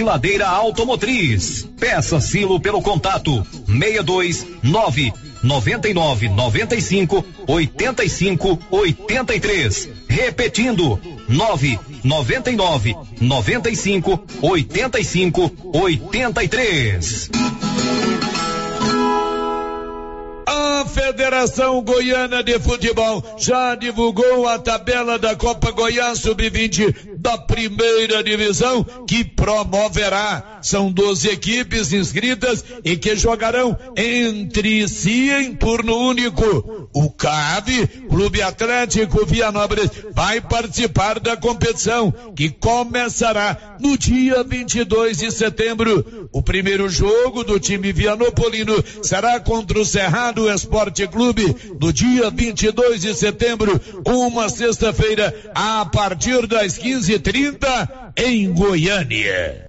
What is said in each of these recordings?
Siladeira Automotriz. Peça Silo pelo contato 62 9 99 95 85 83. Repetindo 9 99 95 85 83. Federação Goiana de Futebol já divulgou a tabela da Copa Goiás Sub-20 da primeira divisão que promoverá. São 12 equipes inscritas e que jogarão entre si em turno único. O CAV, Clube Atlético Vianópolis, vai participar da competição que começará no dia 22 de setembro. O primeiro jogo do time vianopolino será contra o Cerrado Esporte Clube no dia 22 de setembro, uma sexta-feira, a partir das 15h30 em Goiânia.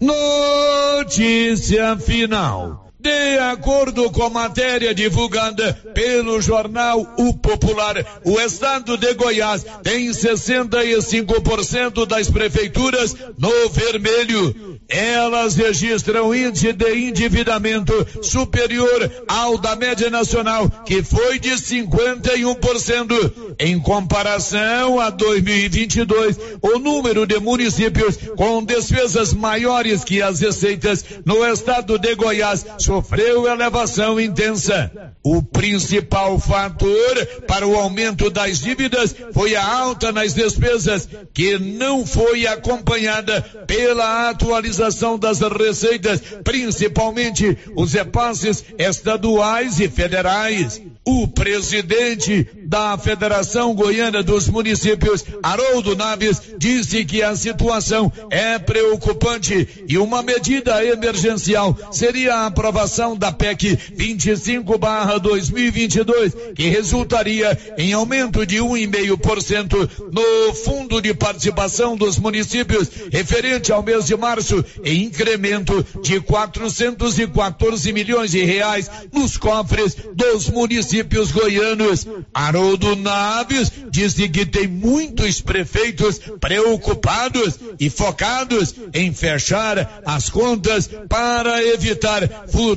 Notícia final. De acordo com a matéria divulgada pelo jornal O Popular, o estado de Goiás tem 65% das prefeituras no vermelho. Elas registram índice de endividamento superior ao da média nacional, que foi de 51%. Em comparação a 2022, o número de municípios com despesas maiores que as receitas no estado de Goiás sofreu elevação intensa. O principal fator para o aumento das dívidas foi a alta nas despesas, que não foi acompanhada pela atualização das receitas, principalmente os repasses estaduais e federais. O presidente da Federação Goiana dos Municípios, Haroldo Naves, disse que a situação é preocupante e uma medida emergencial seria a aprovação da PEC 25/2022, que resultaria em aumento de 1,5% no Fundo de Participação dos Municípios referente ao mês de março e incremento de 414 milhões de reais nos cofres dos municípios municípios goianos. Haroldo Naves disse que tem muitos prefeitos preocupados e focados em fechar as contas para evitar futuros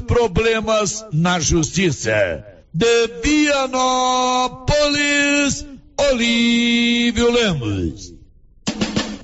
problemas na justiça. De Vianópolis, Olívio Lemos.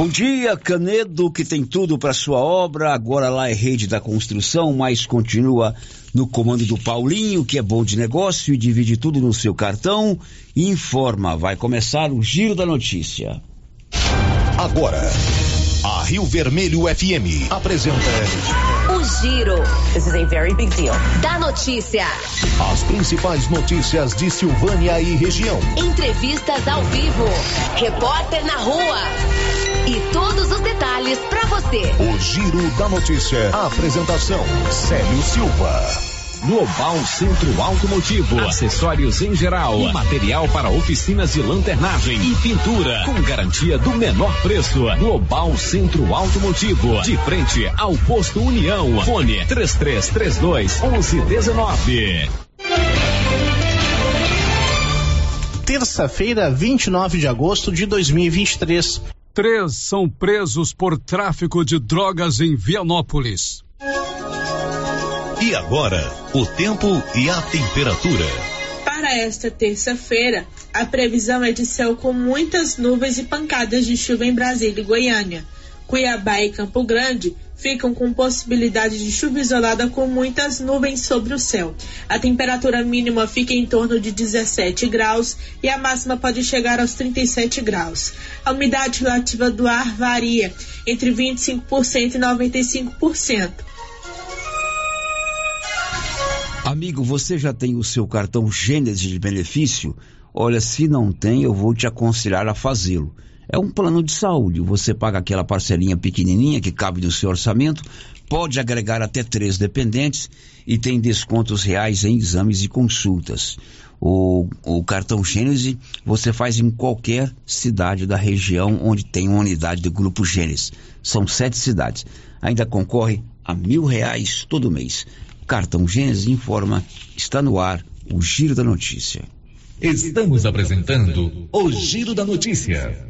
Bom dia, Canedo, que tem tudo para sua obra. Agora lá é rede da construção, mas continua no comando do Paulinho, que é bom de negócio e divide tudo no seu cartão. E informa, vai começar o giro da notícia. Agora, a Rio Vermelho FM apresenta O Giro. This is a very big deal. Da notícia. as principais notícias de Silvânia e região. Entrevistas ao vivo. Repórter na rua. E todos os detalhes para você. O Giro da Notícia. A apresentação: Célio Silva. Global Centro Automotivo, acessórios em geral, material para oficinas de lanternagem e pintura, com garantia do menor preço. Global Centro Automotivo, de frente ao posto União. Fone 3332 1119. Terça-feira, 29 de agosto de 2023. Três são presos por tráfico de drogas em Vianópolis. E agora, o tempo e a temperatura. Para esta terça-feira, a previsão é de céu com muitas nuvens e pancadas de chuva em Brasília e Goiânia. Cuiabá e Campo Grande ficam com possibilidade de chuva isolada com muitas nuvens sobre o céu. A temperatura mínima fica em torno de 17 graus e a máxima pode chegar aos 37 graus. A umidade relativa do ar varia entre 25% e 95%. Amigo, você já tem o seu cartão Gênesis de benefício? Olha, se não tem, eu vou te aconselhar a fazê-lo. É um plano de saúde. Você paga aquela parcelinha pequenininha que cabe no seu orçamento, pode agregar até três dependentes e tem descontos reais em exames e consultas. O, o cartão Gênesis você faz em qualquer cidade da região onde tem uma unidade do Grupo Gênesis. São sete cidades. Ainda concorre a mil reais todo mês. Cartão Gênesis informa, está no ar o Giro da Notícia. Estamos apresentando o Giro da Notícia.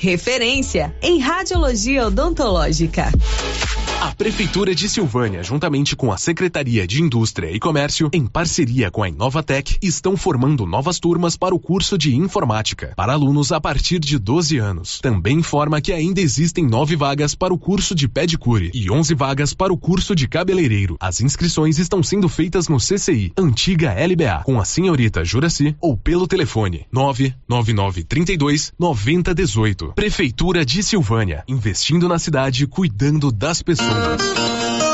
referência em radiologia odontológica. A Prefeitura de Silvânia, juntamente com a Secretaria de Indústria e Comércio, em parceria com a Inovatec, estão formando novas turmas para o curso de Informática, para alunos a partir de 12 anos. Também informa que ainda existem nove vagas para o curso de pedicure e 11 vagas para o curso de cabeleireiro. As inscrições estão sendo feitas no CCI, antiga LBA, com a senhorita Juraci ou pelo telefone 99932 9018. Prefeitura de Silvânia, investindo na cidade, cuidando das pessoas.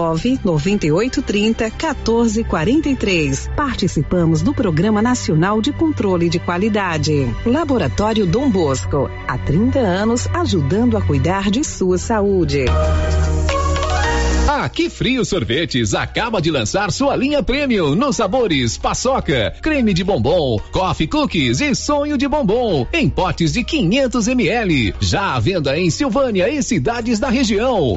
998 30 14 43. Participamos do Programa Nacional de Controle de Qualidade. Laboratório Dom Bosco, há 30 anos ajudando a cuidar de sua saúde. A Que Frio Sorvetes acaba de lançar sua linha premium nos sabores paçoca, creme de bombom, coffee cookies e sonho de bombom em potes de 500 ml. Já à venda em Silvânia e cidades da região.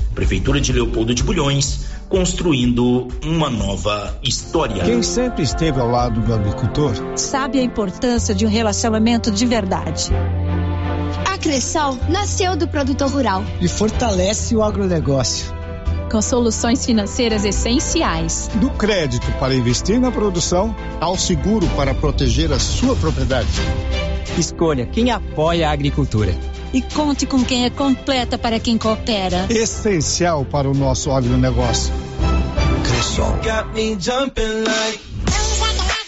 Prefeitura de Leopoldo de Bulhões, construindo uma nova história. Quem sempre esteve ao lado do agricultor sabe a importância de um relacionamento de verdade. A Cressol nasceu do produtor rural e fortalece o agronegócio com soluções financeiras essenciais. Do crédito para investir na produção ao seguro para proteger a sua propriedade. Escolha quem apoia a agricultura. E conte com quem é completa para quem coopera. Essencial para o nosso agronegócio. Cressol.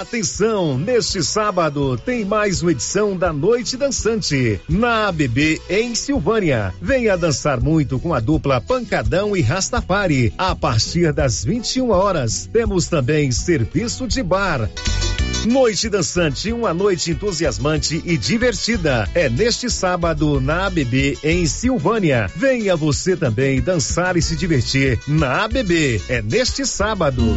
Atenção, neste sábado tem mais uma edição da Noite Dançante na ABB em Silvânia. Venha dançar muito com a dupla Pancadão e Rastafari. A partir das 21 horas, temos também serviço de bar. Noite Dançante, uma noite entusiasmante e divertida. É neste sábado na ABB em Silvânia. Venha você também dançar e se divertir na ABB. É neste sábado.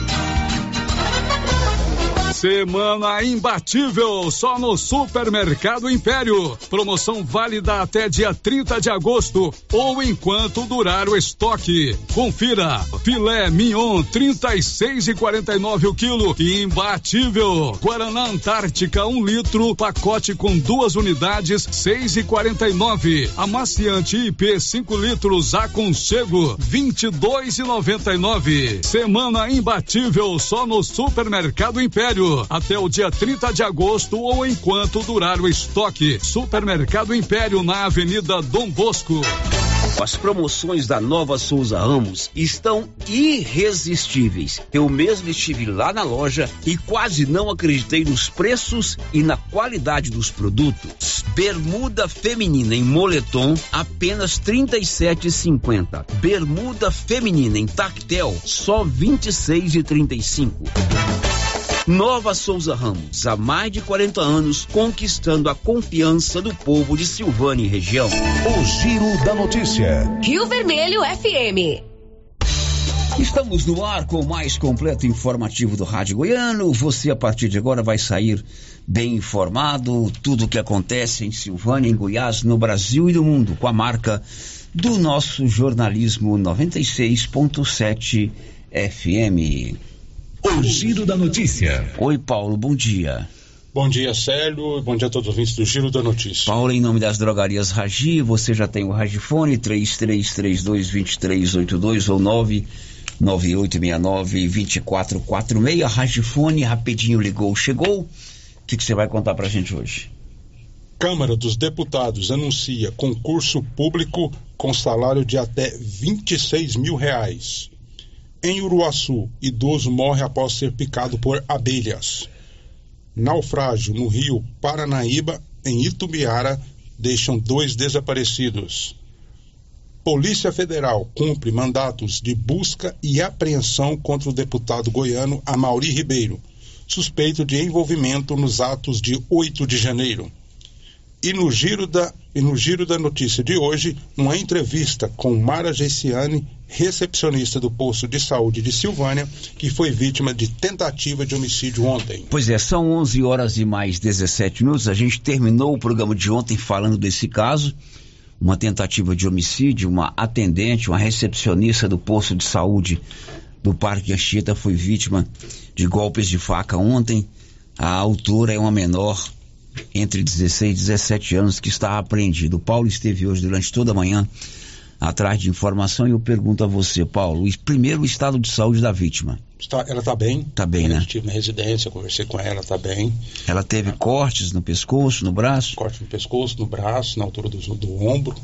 Semana imbatível só no Supermercado Império. Promoção válida até dia 30 de agosto ou enquanto durar o estoque. Confira: filé mignon 36 e 49 o quilo, imbatível. Guaraná Antártica 1 um litro, pacote com duas unidades 6 e 49. Amaciante IP 5 litros aconchego 22 e 99. Semana imbatível só no Supermercado Império até o dia 30 de agosto ou enquanto durar o estoque. Supermercado Império na Avenida Dom Bosco. As promoções da Nova Souza Ramos estão irresistíveis. Eu mesmo estive lá na loja e quase não acreditei nos preços e na qualidade dos produtos. Bermuda feminina em moletom apenas R$ 37,50. Bermuda feminina em tactel só R$ 26,35. Nova Souza Ramos, há mais de 40 anos, conquistando a confiança do povo de Silvânia e região. O Giro da Notícia. Rio Vermelho FM. Estamos no ar com o mais completo informativo do Rádio Goiano. Você, a partir de agora, vai sair bem informado. Tudo o que acontece em Silvânia, em Goiás, no Brasil e no mundo, com a marca do nosso jornalismo 96.7 FM. O Giro da Notícia. Oi, Paulo, bom dia. Bom dia, Célio, bom dia a todos os ouvintes do Giro da Notícia. Paulo, em nome das drogarias Ragi, você já tem o Ragifone 33322382 ou 998692446. Ragifone, rapidinho ligou, chegou. O que, que você vai contar pra gente hoje? Câmara dos Deputados anuncia concurso público com salário de até 26 mil reais. Em Uruaçu, idoso morre após ser picado por abelhas. Naufrágio no rio Paranaíba, em Itubiara, deixam dois desaparecidos. Polícia Federal cumpre mandatos de busca e apreensão contra o deputado goiano Amauri Ribeiro, suspeito de envolvimento nos atos de 8 de janeiro. E no giro da, e no giro da notícia de hoje, uma entrevista com Mara Gessiane, recepcionista do posto de saúde de Silvânia, que foi vítima de tentativa de homicídio ontem. Pois é, são 11 horas e mais 17 minutos. A gente terminou o programa de ontem falando desse caso. Uma tentativa de homicídio, uma atendente, uma recepcionista do posto de saúde do Parque Anchieta foi vítima de golpes de faca ontem. A autora é uma menor entre 16 e 17 anos que está apreendido. O Paulo esteve hoje durante toda a manhã atrás de informação e eu pergunto a você, Paulo, primeiro o estado de saúde da vítima. Está, ela está bem. Está bem, né? Eu estive na residência, conversei com ela, está bem. Ela teve cortes no pescoço, no braço? Corte no pescoço, no braço, na altura do, do ombro.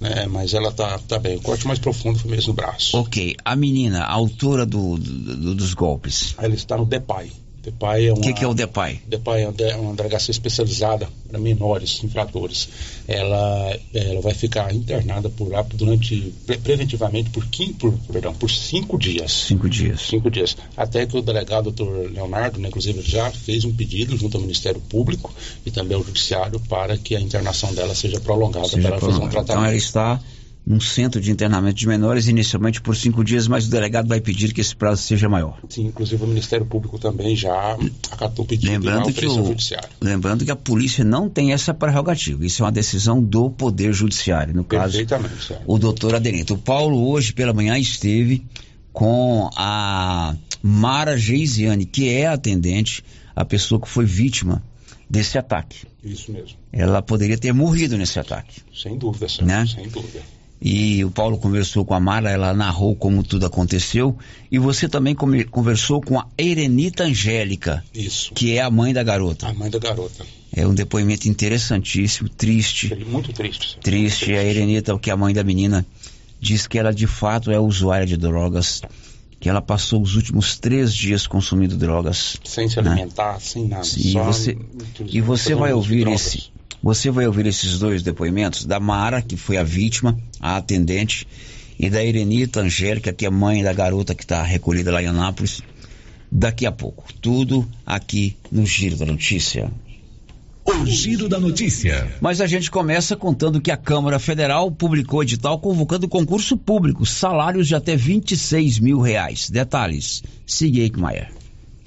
Né, mas ela tá, tá bem. O corte mais profundo foi mesmo no braço. Ok. A menina, a autora do, do, dos golpes? Ela está no DEPAI. DEPAI é uma, o que, que, é o DEPAI? DEPAI é uma delegacia especializada para menores infratores. Ela, ela vai ficar internada por lá durante preventivamente por, quim, por, perdão, por cinco dias. Cinco dias. Cinco dias. Até que o delegado doutor Leonardo, né, inclusive, já fez um pedido junto ao Ministério Público e também ao Judiciário para que a internação dela seja prolongada seja para ela fazer um tratamento. Então ela está num centro de internamento de menores, inicialmente por cinco dias, mas o delegado vai pedir que esse prazo seja maior. Sim, inclusive o Ministério Público também já acatou pedido lembrando que o, judiciário. Lembrando que a polícia não tem essa prerrogativa, isso é uma decisão do Poder Judiciário, no caso, Perfeitamente, o doutor Adenito. O Paulo hoje pela manhã esteve com a Mara Geisiane, que é a atendente, a pessoa que foi vítima desse ataque. Isso mesmo. Ela poderia ter morrido nesse ataque. Sem dúvida, senhor. Né? sem dúvida e o Paulo conversou com a Mara, ela narrou como tudo aconteceu, e você também conversou com a Erenita Angélica, Isso. que é a mãe da garota. A mãe da garota. É um depoimento interessantíssimo, triste. Muito triste. Triste. Triste. A Erenita, que a mãe da menina diz que ela de fato é usuária de drogas, que ela passou os últimos três dias consumindo drogas. Sem se né? alimentar, sem nada. E você, e você vai ouvir esse você vai ouvir esses dois depoimentos da Mara, que foi a vítima, a atendente, e da Irenita Angélica, que é mãe da garota que está recolhida lá em Anápolis, daqui a pouco. Tudo aqui no Giro da Notícia. O Giro da Notícia. Mas a gente começa contando que a Câmara Federal publicou edital convocando concurso público, salários de até 26 mil reais. Detalhes. Siga Maia.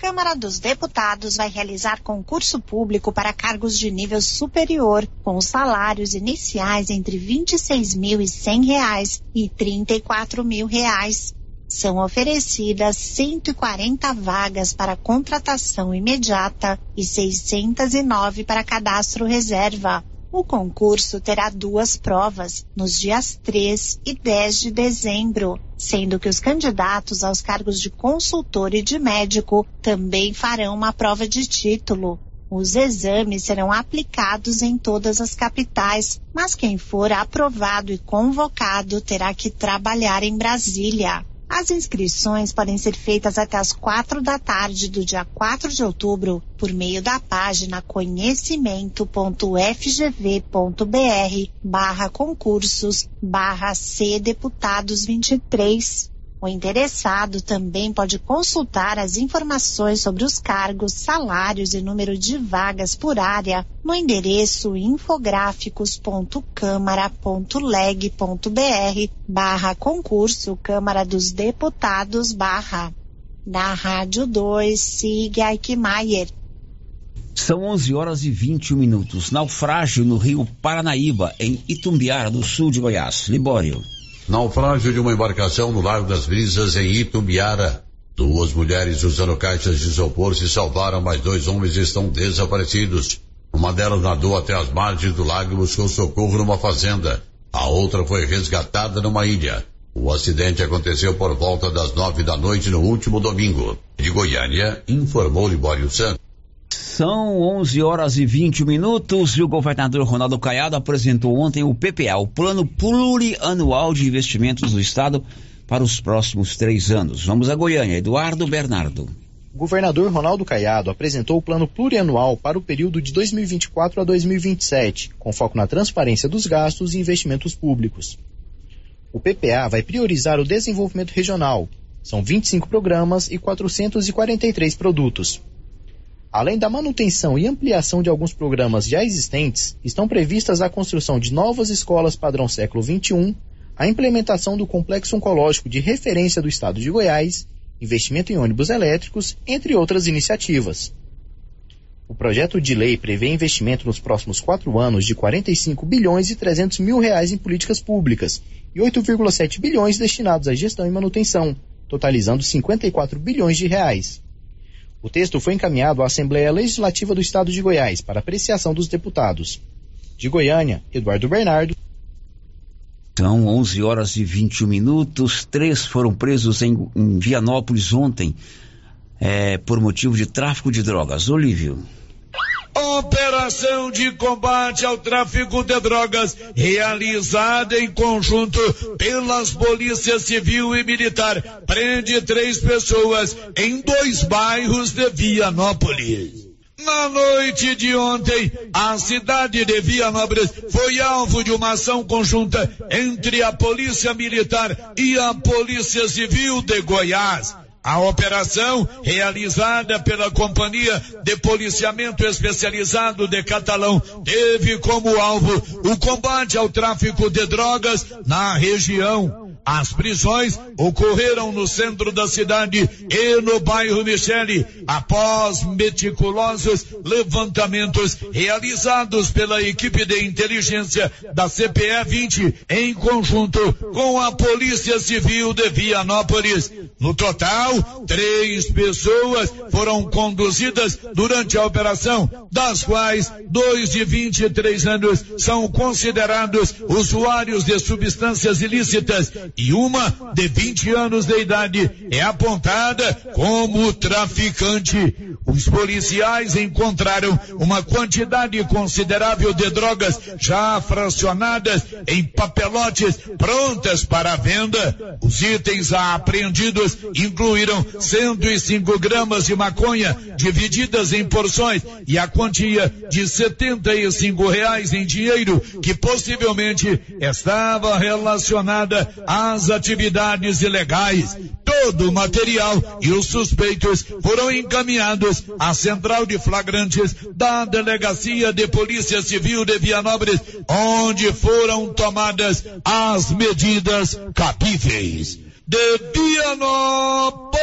Câmara dos Deputados vai realizar concurso público para cargos de nível superior, com salários iniciais entre R$ 26.100 e 34 mil reais. São oferecidas 140 vagas para contratação imediata e 609 para cadastro reserva. O concurso terá duas provas, nos dias 3 e 10 de dezembro, sendo que os candidatos aos cargos de consultor e de médico também farão uma prova de título. Os exames serão aplicados em todas as capitais, mas quem for aprovado e convocado terá que trabalhar em Brasília. As inscrições podem ser feitas até as quatro da tarde do dia 4 de outubro por meio da página conhecimento.fgv.br barra concursos barra C Deputados 23. O interessado também pode consultar as informações sobre os cargos, salários e número de vagas por área no endereço infográficos.câmara.leg.br barra concurso Câmara dos Deputados barra. Na Rádio 2, siga Aikmaier. São 11 horas e 21 minutos. Naufrágio no rio Paranaíba, em Itumbiara, do sul de Goiás. Libório. Naufrágio de uma embarcação no Lago das Brisas, em Itumbiara. Duas mulheres usando caixas de isopor se salvaram, mas dois homens estão desaparecidos. Uma delas nadou até as margens do lago e buscou socorro numa fazenda. A outra foi resgatada numa ilha. O acidente aconteceu por volta das nove da noite no último domingo. De Goiânia, informou Libório Santos. São 11 horas e 20 minutos e o governador Ronaldo Caiado apresentou ontem o PPA, o Plano Plurianual de Investimentos do Estado para os próximos três anos. Vamos a Goiânia. Eduardo Bernardo. O governador Ronaldo Caiado apresentou o plano plurianual para o período de 2024 a 2027, com foco na transparência dos gastos e investimentos públicos. O PPA vai priorizar o desenvolvimento regional. São 25 programas e 443 produtos. Além da manutenção e ampliação de alguns programas já existentes, estão previstas a construção de novas escolas padrão século XXI, a implementação do complexo oncológico de referência do estado de Goiás, investimento em ônibus elétricos, entre outras iniciativas. O projeto de lei prevê investimento nos próximos quatro anos de 45 bilhões e 300 mil reais em políticas públicas e 8,7 bilhões destinados à gestão e manutenção, totalizando 54 bilhões de reais. O texto foi encaminhado à Assembleia Legislativa do Estado de Goiás para apreciação dos deputados. De Goiânia, Eduardo Bernardo. São 11 horas e 21 minutos. Três foram presos em, em Vianópolis ontem é, por motivo de tráfico de drogas. Olívio. Operação de combate ao tráfico de drogas realizada em conjunto pelas polícias civil e militar prende três pessoas em dois bairros de Vianópolis. Na noite de ontem, a cidade de Vianópolis foi alvo de uma ação conjunta entre a Polícia Militar e a Polícia Civil de Goiás. A operação, realizada pela Companhia de Policiamento Especializado de Catalão, teve como alvo o combate ao tráfico de drogas na região. As prisões ocorreram no centro da cidade e no bairro Michele, após meticulosos levantamentos realizados pela equipe de inteligência da CPE 20 em conjunto com a Polícia Civil de Vianópolis. No total, três pessoas foram conduzidas durante a operação, das quais dois de 23 anos são considerados usuários de substâncias ilícitas e uma de 20 anos de idade é apontada como traficante. Os policiais encontraram uma quantidade considerável de drogas já fracionadas em papelotes prontas para venda. Os itens apreendidos incluíram 105 gramas de maconha divididas em porções e a quantia de 75 reais em dinheiro que possivelmente estava relacionada às atividades ilegais. Todo o material e os suspeitos foram encaminhados à central de flagrantes da Delegacia de Polícia Civil de Vianópolis, onde foram tomadas as medidas cabíveis. De Vianópolis,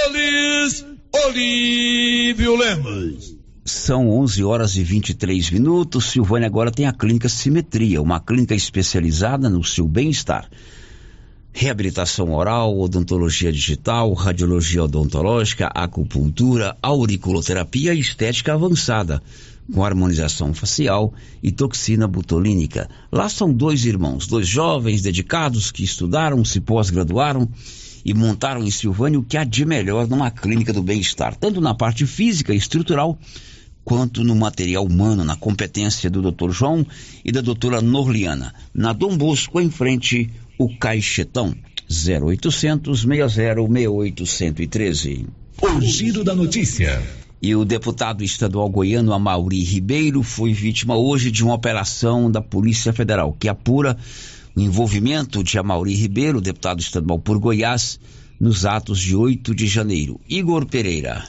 Olívio Lemos. São 11 horas e 23 minutos. Silvânia agora tem a clínica Simetria, uma clínica especializada no seu bem-estar. Reabilitação oral, odontologia digital, radiologia odontológica, acupuntura, auriculoterapia e estética avançada, com harmonização facial e toxina butolínica. Lá são dois irmãos, dois jovens dedicados que estudaram, se pós-graduaram e montaram em Silvânia o que há de melhor numa clínica do bem-estar, tanto na parte física e estrutural quanto no material humano, na competência do Dr. João e da doutora Norliana. Na Dom Bosco, em frente, o Caixetão. 0800 60 68 113. O giro da notícia. E o deputado estadual goiano Amauri Ribeiro foi vítima hoje de uma operação da Polícia Federal que apura o envolvimento de Amauri Ribeiro, deputado estadual por Goiás, nos atos de 8 de janeiro. Igor Pereira.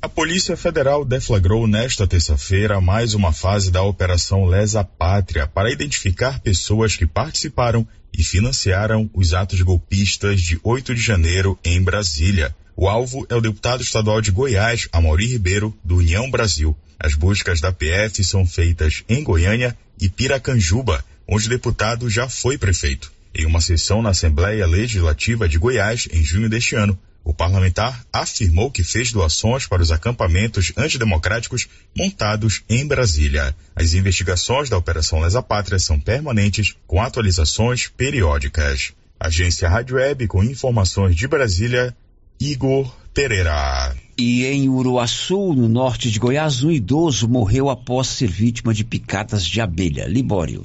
A Polícia Federal deflagrou nesta terça-feira mais uma fase da Operação Lesa Pátria para identificar pessoas que participaram e financiaram os atos golpistas de 8 de janeiro em Brasília. O alvo é o deputado estadual de Goiás, Amaury Ribeiro, do União Brasil. As buscas da PF são feitas em Goiânia e Piracanjuba, onde o deputado já foi prefeito. Em uma sessão na Assembleia Legislativa de Goiás, em junho deste ano, o parlamentar afirmou que fez doações para os acampamentos antidemocráticos montados em Brasília. As investigações da Operação Lesa Pátria são permanentes, com atualizações periódicas. Agência Rádio Web com informações de Brasília, Igor Pereira. E em Uruaçu, no norte de Goiás, um idoso morreu após ser vítima de picadas de abelha. Libório.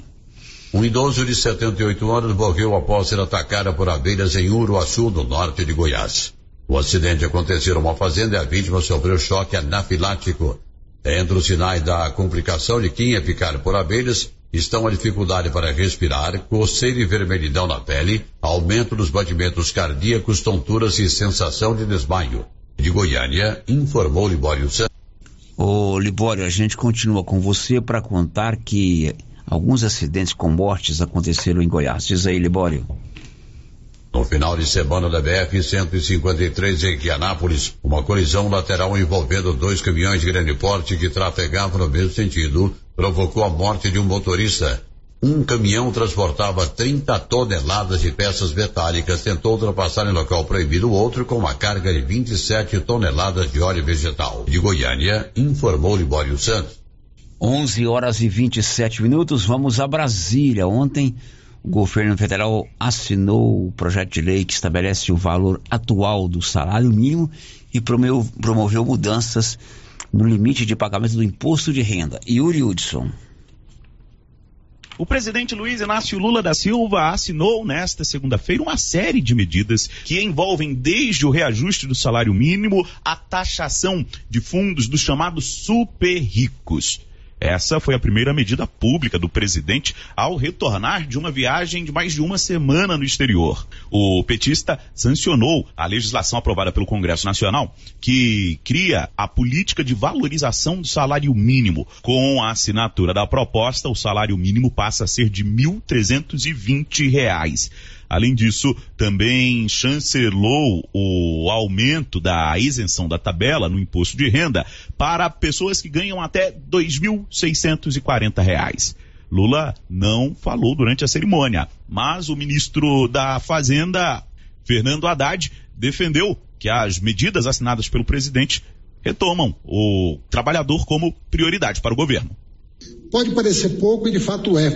Um idoso de 78 anos morreu após ser atacado por abelhas em Uruaçu, no norte de Goiás. O acidente aconteceu numa fazenda e a vítima sofreu choque anafilático. Entre os sinais da complicação de quem é picado por abelhas estão a dificuldade para respirar, coceira e vermelhidão na pele, aumento dos batimentos cardíacos, tonturas e sensação de desmaio. De Goiânia, informou Libório Santos. Ô Libório, a gente continua com você para contar que alguns acidentes com mortes aconteceram em Goiás. Diz aí, Libório. No final de semana da BF-153 em Quianápolis, uma colisão lateral envolvendo dois caminhões de grande porte que trafegavam no mesmo sentido provocou a morte de um motorista. Um caminhão transportava 30 toneladas de peças metálicas, tentou ultrapassar em local proibido o outro com uma carga de 27 toneladas de óleo vegetal. De Goiânia, informou Libório Santos. 11 horas e 27 minutos, vamos a Brasília. Ontem, o governo federal assinou o projeto de lei que estabelece o valor atual do salário mínimo e promoveu, promoveu mudanças no limite de pagamento do imposto de renda. Yuri Hudson. O presidente Luiz Inácio Lula da Silva assinou nesta segunda-feira uma série de medidas que envolvem desde o reajuste do salário mínimo à taxação de fundos dos chamados super ricos. Essa foi a primeira medida pública do presidente ao retornar de uma viagem de mais de uma semana no exterior. O petista sancionou a legislação aprovada pelo Congresso Nacional que cria a política de valorização do salário mínimo. Com a assinatura da proposta, o salário mínimo passa a ser de R$ 1.320. Além disso, também chancelou o aumento da isenção da tabela no imposto de renda para pessoas que ganham até R$ 2.640. Lula não falou durante a cerimônia, mas o ministro da Fazenda, Fernando Haddad, defendeu que as medidas assinadas pelo presidente retomam o trabalhador como prioridade para o governo. Pode parecer pouco e de fato é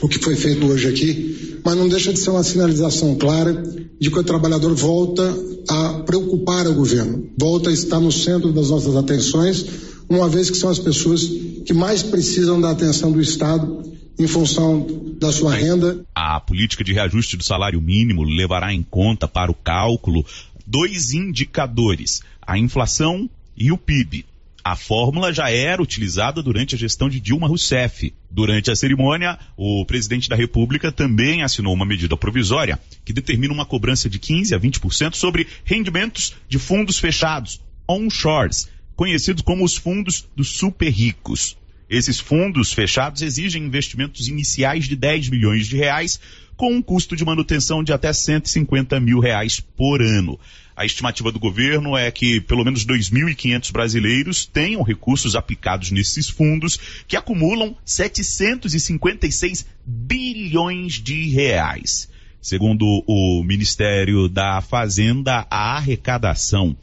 o que foi feito hoje aqui, mas não deixa de ser uma sinalização clara de que o trabalhador volta a preocupar o governo, volta a estar no centro das nossas atenções, uma vez que são as pessoas que mais precisam da atenção do Estado em função da sua renda. A política de reajuste do salário mínimo levará em conta para o cálculo dois indicadores: a inflação e o PIB. A fórmula já era utilizada durante a gestão de Dilma Rousseff. Durante a cerimônia, o presidente da República também assinou uma medida provisória que determina uma cobrança de 15 a 20% sobre rendimentos de fundos fechados, onshores, conhecidos como os fundos dos super ricos. Esses fundos fechados exigem investimentos iniciais de 10 milhões de reais, com um custo de manutenção de até 150 mil reais por ano. A estimativa do governo é que pelo menos 2.500 brasileiros tenham recursos aplicados nesses fundos, que acumulam 756 bilhões de reais. Segundo o Ministério da Fazenda, a arrecadação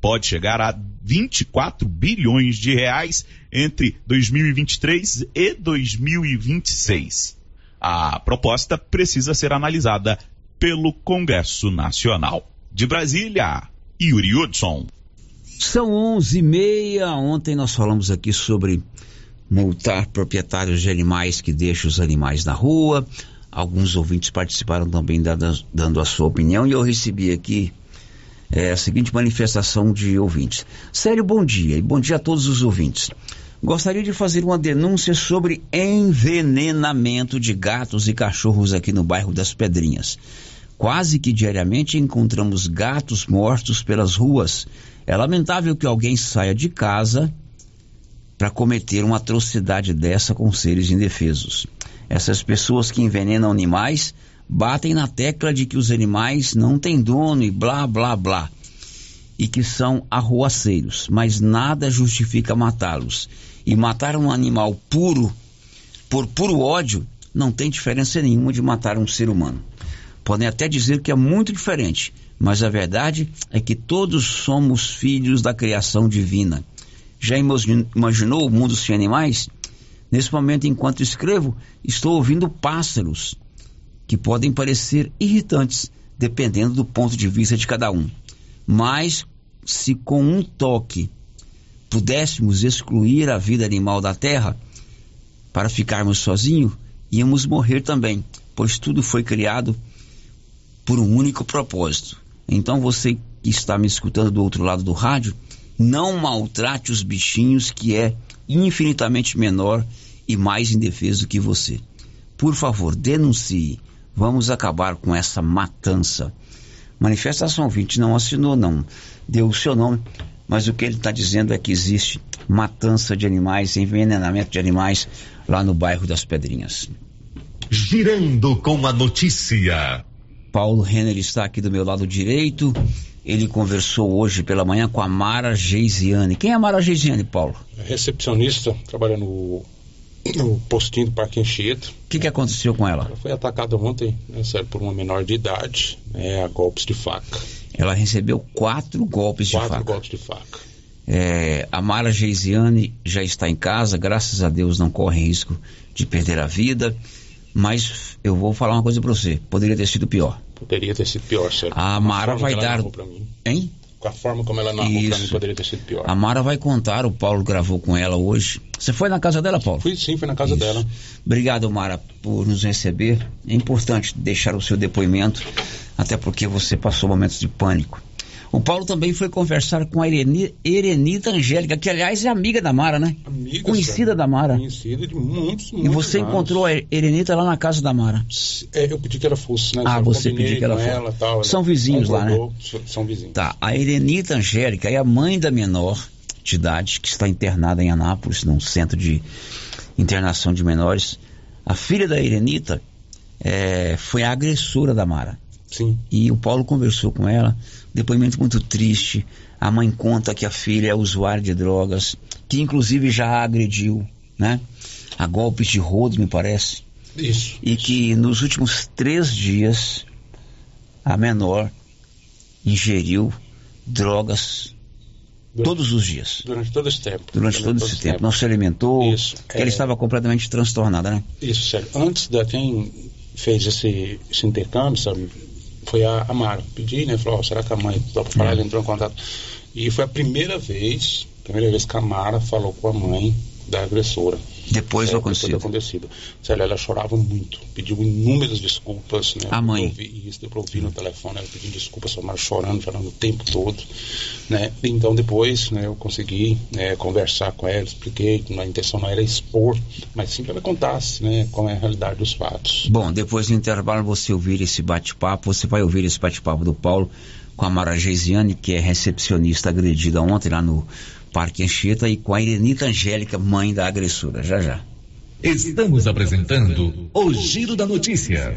pode chegar a 24 bilhões de reais entre 2023 e 2026. A proposta precisa ser analisada pelo Congresso Nacional. De Brasília, Yuri Hudson. São onze e meia. Ontem nós falamos aqui sobre multar proprietários de animais que deixam os animais na rua. Alguns ouvintes participaram também dando, a sua opinião e eu recebi aqui é, a seguinte manifestação de ouvintes. Sério, bom dia e bom dia a todos os ouvintes. Gostaria de fazer uma denúncia sobre envenenamento de gatos e cachorros aqui no bairro das Pedrinhas. Quase que diariamente encontramos gatos mortos pelas ruas. É lamentável que alguém saia de casa para cometer uma atrocidade dessa com seres indefesos. Essas pessoas que envenenam animais batem na tecla de que os animais não têm dono e blá blá blá. E que são arruaceiros, mas nada justifica matá-los. E matar um animal puro, por puro ódio, não tem diferença nenhuma de matar um ser humano. Podem até dizer que é muito diferente, mas a verdade é que todos somos filhos da criação divina. Já imaginou o mundo sem animais? Nesse momento, enquanto escrevo, estou ouvindo pássaros que podem parecer irritantes, dependendo do ponto de vista de cada um. Mas, se com um toque pudéssemos excluir a vida animal da terra para ficarmos sozinhos, íamos morrer também, pois tudo foi criado por um único propósito. Então você que está me escutando do outro lado do rádio, não maltrate os bichinhos que é infinitamente menor e mais indefeso que você. Por favor, denuncie. Vamos acabar com essa matança. Manifestação 20 não assinou, não. Deu o seu nome, mas o que ele está dizendo é que existe matança de animais, envenenamento de animais lá no bairro das Pedrinhas. Girando com a notícia. Paulo Renner está aqui do meu lado direito. Ele conversou hoje pela manhã com a Mara Geisiane. Quem é a Mara Geisiane, Paulo? É recepcionista, trabalha no, no postinho do Parque Anchieta. O que, que aconteceu com ela? Ela foi atacada ontem, né, sério, por uma menor de idade, né, a golpes de faca. Ela recebeu quatro golpes quatro de faca. golpes de faca. É, a Mara Geisiane já está em casa, graças a Deus não corre risco de perder a vida. Mas eu vou falar uma coisa para você: poderia ter sido pior. Poderia ter sido pior, sério. A Mara vai dar. Hein? com a forma como ela narrou pra mim, poderia ter sido pior. A Mara vai contar, o Paulo gravou com ela hoje. Você foi na casa dela, Paulo? Fui sim, fui na casa Isso. dela. Obrigado, Mara, por nos receber. É importante deixar o seu depoimento, até porque você passou momentos de pânico. O Paulo também foi conversar com a Ereni, Erenita Angélica, que aliás é amiga da Mara, né? Amiga, Conhecida sério. da Mara. Conhecida de muitos, muitos E você encontrou a Erenita lá na casa da Mara. É, eu pedi que ela fosse, né? Ah, Eu você pediu que ela fosse. ela, tal, ela São vizinhos lá, né? São vizinhos. Tá, a Erenita Angélica é a mãe da menor de idade que está internada em Anápolis, num centro de internação de menores. A filha da Erenita é, foi a agressora da Mara. Sim. E o Paulo conversou com ela, depoimento muito triste. A mãe conta que a filha é usuária de drogas, que inclusive já a agrediu, né? A golpes de rodo, me parece. Isso. E que nos últimos três dias a menor ingeriu drogas Durante- todos os dias. Durante todo esse tempo. Durante todo esse tempo. Não se alimentou. Isso. Que ela É. estava completamente transtornada, né? Isso, sério. Antes da quem fez esse, esse intercâmbio, sabe, foi a, a. Pedi, né? Falou, ó, será que a mãe dá pra falar? É. Ela entrou em contato. E foi a primeira vez, primeira vez que a Mara falou com a mãe da agressora. Depois do É, acontecido. Depois do acontecido. Sério, ela chorava muito, pediu inúmeras desculpas, né? A mãe. Ouvi isso, deu pra ouvir no telefone, ela pedindo desculpas, Mara chorando, chorando o tempo todo, né? Então depois, né, eu consegui né, conversar com ela, expliquei que a intenção não era expor, mas sim que ela contasse, né, como é a realidade dos fatos. Bom, depois do intervalo você ouvir esse bate-papo, você vai ouvir esse bate-papo do Paulo com a Mara Geisiane, que é recepcionista agredida ontem lá no Parque Anchieta, e com a Irenita Angélica, mãe da agressora. Já já. Estamos apresentando o Giro da Notícia.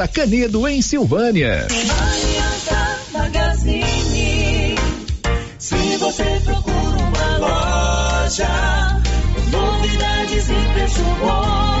da da Canedo, em Silvânia. Magazine. Se você procura uma loja, novidades e preço bom.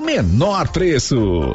menor preço.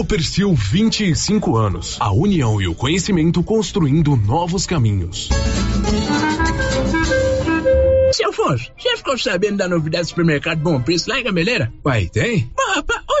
Copercil 25 anos. A união e o conhecimento construindo novos caminhos. Seu Afonso, já ficou sabendo da novidade do supermercado Bom Preço lá em Gameleira? Pai, tem? Rapaz,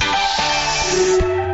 Bora!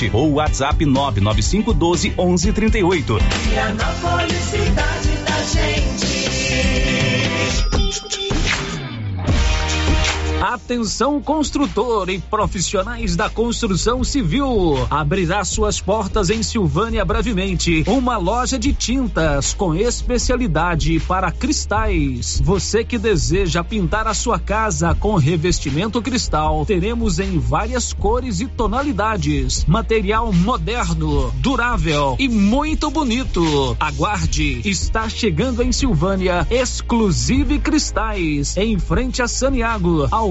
ou WhatsApp 99512 1138. Vianópolis, cidade da gente. Atenção construtor e profissionais da construção civil. Abrirá suas portas em Silvânia brevemente. Uma loja de tintas com especialidade para cristais. Você que deseja pintar a sua casa com revestimento cristal, teremos em várias cores e tonalidades. Material moderno, durável e muito bonito. Aguarde, está chegando em Silvânia Exclusive Cristais, em frente a Saniago, ao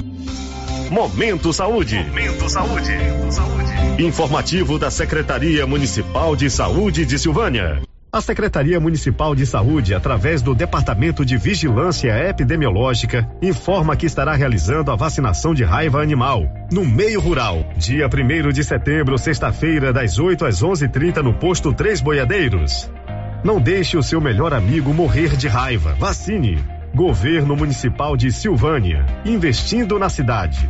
Momento Saúde. Momento Saúde. Informativo da Secretaria Municipal de Saúde de Silvânia. A Secretaria Municipal de Saúde, através do Departamento de Vigilância Epidemiológica, informa que estará realizando a vacinação de raiva animal no meio rural, dia 1 de setembro, sexta-feira, das 8 às 11:30 no posto Três Boiadeiros. Não deixe o seu melhor amigo morrer de raiva. Vacine. Governo Municipal de Silvânia, investindo na cidade,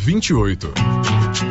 28.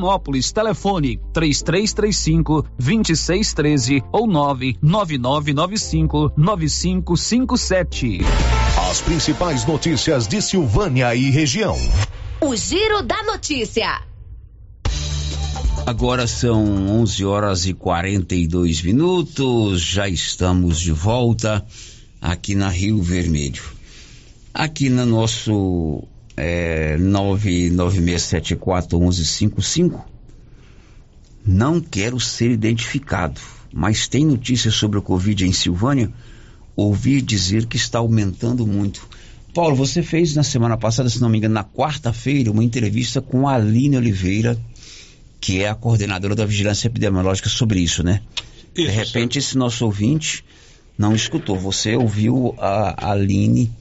Vianópolis. Telefone 3335 2613 ou 99995 9557. As principais notícias de Silvânia e região. O Giro da Notícia. Agora são 11 horas e 42 minutos. Já estamos de volta aqui na Rio Vermelho. Aqui no nosso é, 996741155, não quero ser identificado, mas tem notícias sobre o Covid em Silvânia. Ouvi dizer que está aumentando muito. Paulo, você fez na semana passada, se não me engano, na quarta-feira, uma entrevista com a Aline Oliveira, que é a coordenadora da Vigilância Epidemiológica, sobre isso, né? Isso, De repente, esse nosso ouvinte não escutou. Você ouviu a Aline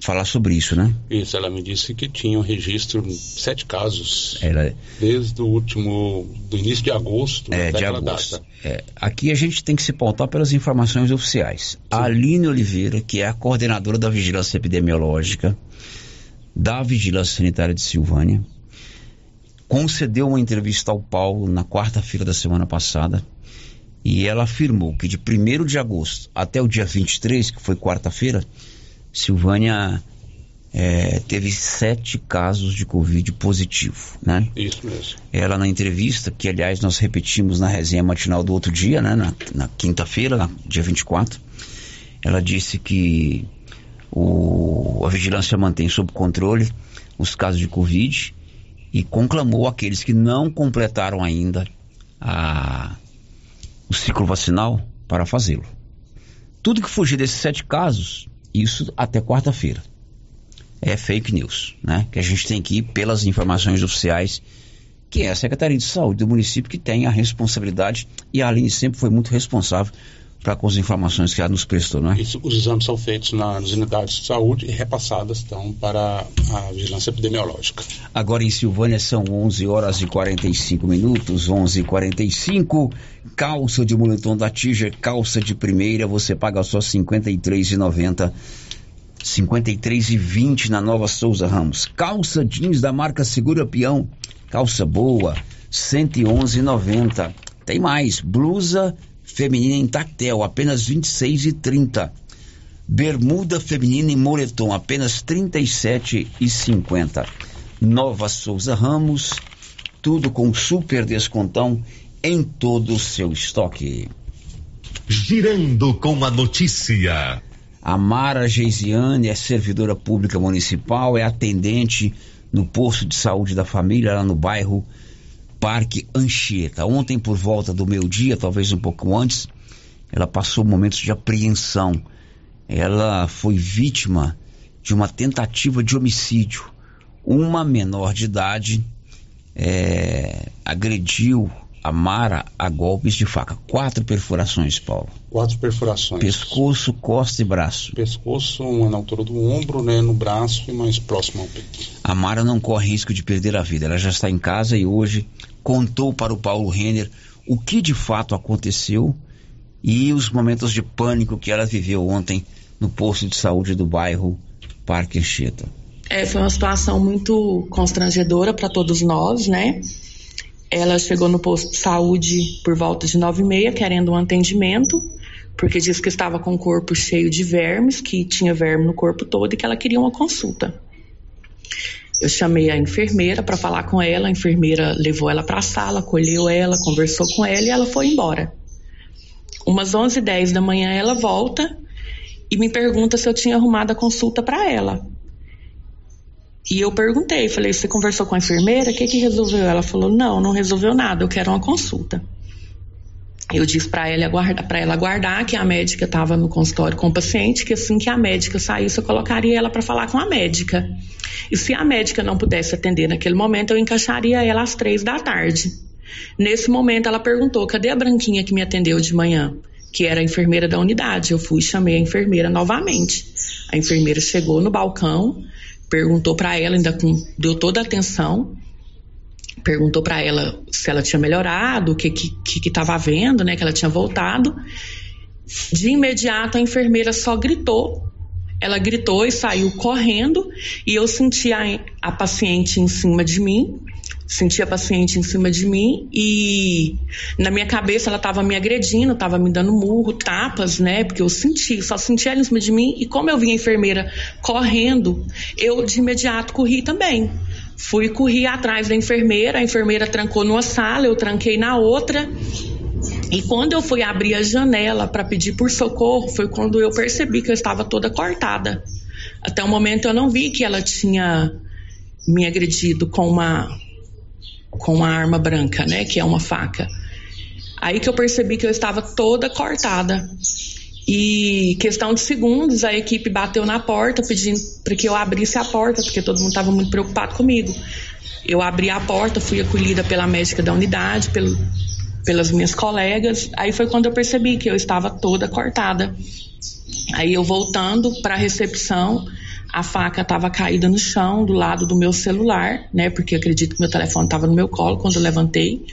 falar sobre isso, né? Isso, ela me disse que tinha um registro de sete casos. Desde o último, do início de agosto é, de agosto. É, aqui a gente tem que se pautar pelas informações oficiais. A Aline Oliveira, que é a coordenadora da Vigilância Epidemiológica da Vigilância Sanitária de Silvânia, concedeu uma entrevista ao Paulo na quarta-feira da semana passada e ela afirmou que de 1 de agosto até o dia 23, que foi quarta-feira, Silvânia é, teve sete casos de Covid positivo, né? Isso mesmo. Ela na entrevista, que aliás nós repetimos na resenha matinal do outro dia, né? Na, na quinta-feira, dia 24, ela disse que o, a vigilância mantém sob controle os casos de Covid e conclamou aqueles que não completaram ainda a, o ciclo vacinal para fazê-lo. Tudo que fugir desses sete casos, isso até quarta-feira. É fake news, né? Que a gente tem que ir pelas informações oficiais, que é a Secretaria de Saúde do município que tem a responsabilidade, e a Aline sempre foi muito responsável para com as informações que ela nos prestou, não é? Isso, os exames são feitos na- nas unidades de saúde e repassadas então para a vigilância epidemiológica. Agora em Silvânia são 11 horas e 45 minutos, 11 e 45 Calça de moletom da Tiger, calça de primeira, você paga só R$ 53,90. 53,20 na Nova Souza Ramos. Calça jeans da marca Segura Peão, calça boa, 111,90. Tem mais, blusa feminina em tactel, apenas 26,30. Bermuda feminina em moletom, apenas 37,50. Nova Souza Ramos, tudo com super descontão em todo o seu estoque. Girando com a notícia. A Mara Geisiane é servidora pública municipal, é atendente no posto de saúde da família, lá no bairro Parque Anchieta. Ontem, por volta do meio-dia, talvez um pouco antes, ela passou momentos de apreensão. Ela foi vítima de uma tentativa de homicídio. Uma menor de idade é, agrediu a Mara a golpes de faca. Quatro perfurações, Paulo. Quatro perfurações. Pescoço, costa e braço. Pescoço, uma na altura do ombro, né, no braço e mais próximo ao peito. A Mara não corre risco de perder a vida. Ela já está em casa e hoje contou para o Paulo Renner o que de fato aconteceu e os momentos de pânico que ela viveu ontem no posto de saúde do bairro Parque Anchieta. É, foi uma situação muito constrangedora para todos nós, né? Ela chegou no posto de saúde por volta de nove e meia, querendo um atendimento, porque disse que estava com o corpo cheio de vermes, que tinha verme no corpo todo e que ela queria uma consulta. Eu chamei a enfermeira para falar com ela, a enfermeira levou ela para a sala, acolheu ela, conversou com ela e ela foi embora. Umas 11h10 da manhã ela volta e me pergunta se eu tinha arrumado a consulta para ela. E eu perguntei, falei, você conversou com a enfermeira? O que que resolveu? Ela falou, não, não resolveu nada, eu quero uma consulta. Eu disse para ela aguardar, para ela aguardar que a médica estava no consultório com o paciente, que assim que a médica saísse, eu colocaria ela para falar com a médica. E se a médica não pudesse atender naquele momento, eu encaixaria ela às três da tarde. Nesse momento, ela perguntou: cadê a branquinha que me atendeu de manhã? Que era a enfermeira da unidade. Eu fui e chamei a enfermeira novamente. A enfermeira chegou no balcão, perguntou para ela, ainda com, deu toda a atenção, perguntou para ela se ela tinha melhorado, o que que estava vendo, né, que ela tinha voltado. De imediato a enfermeira só gritou. Ela gritou e saiu correndo e eu senti a, a paciente em cima de mim. Senti a paciente em cima de mim e na minha cabeça ela estava me agredindo, estava me dando murro, tapas, né? Porque eu senti, só senti ela em cima de mim e como eu vi a enfermeira correndo, eu de imediato corri também. Fui corri atrás da enfermeira, a enfermeira trancou numa sala, eu tranquei na outra. E quando eu fui abrir a janela para pedir por socorro, foi quando eu percebi que eu estava toda cortada. Até o momento eu não vi que ela tinha me agredido com uma com uma arma branca, né, que é uma faca. Aí que eu percebi que eu estava toda cortada. E questão de segundos, a equipe bateu na porta pedindo para que eu abrisse a porta, porque todo mundo estava muito preocupado comigo. Eu abri a porta, fui acolhida pela médica da unidade, pelo, pelas minhas colegas. Aí foi quando eu percebi que eu estava toda cortada. Aí eu voltando para a recepção, a faca estava caída no chão do lado do meu celular, né? Porque acredito que meu telefone estava no meu colo quando eu levantei.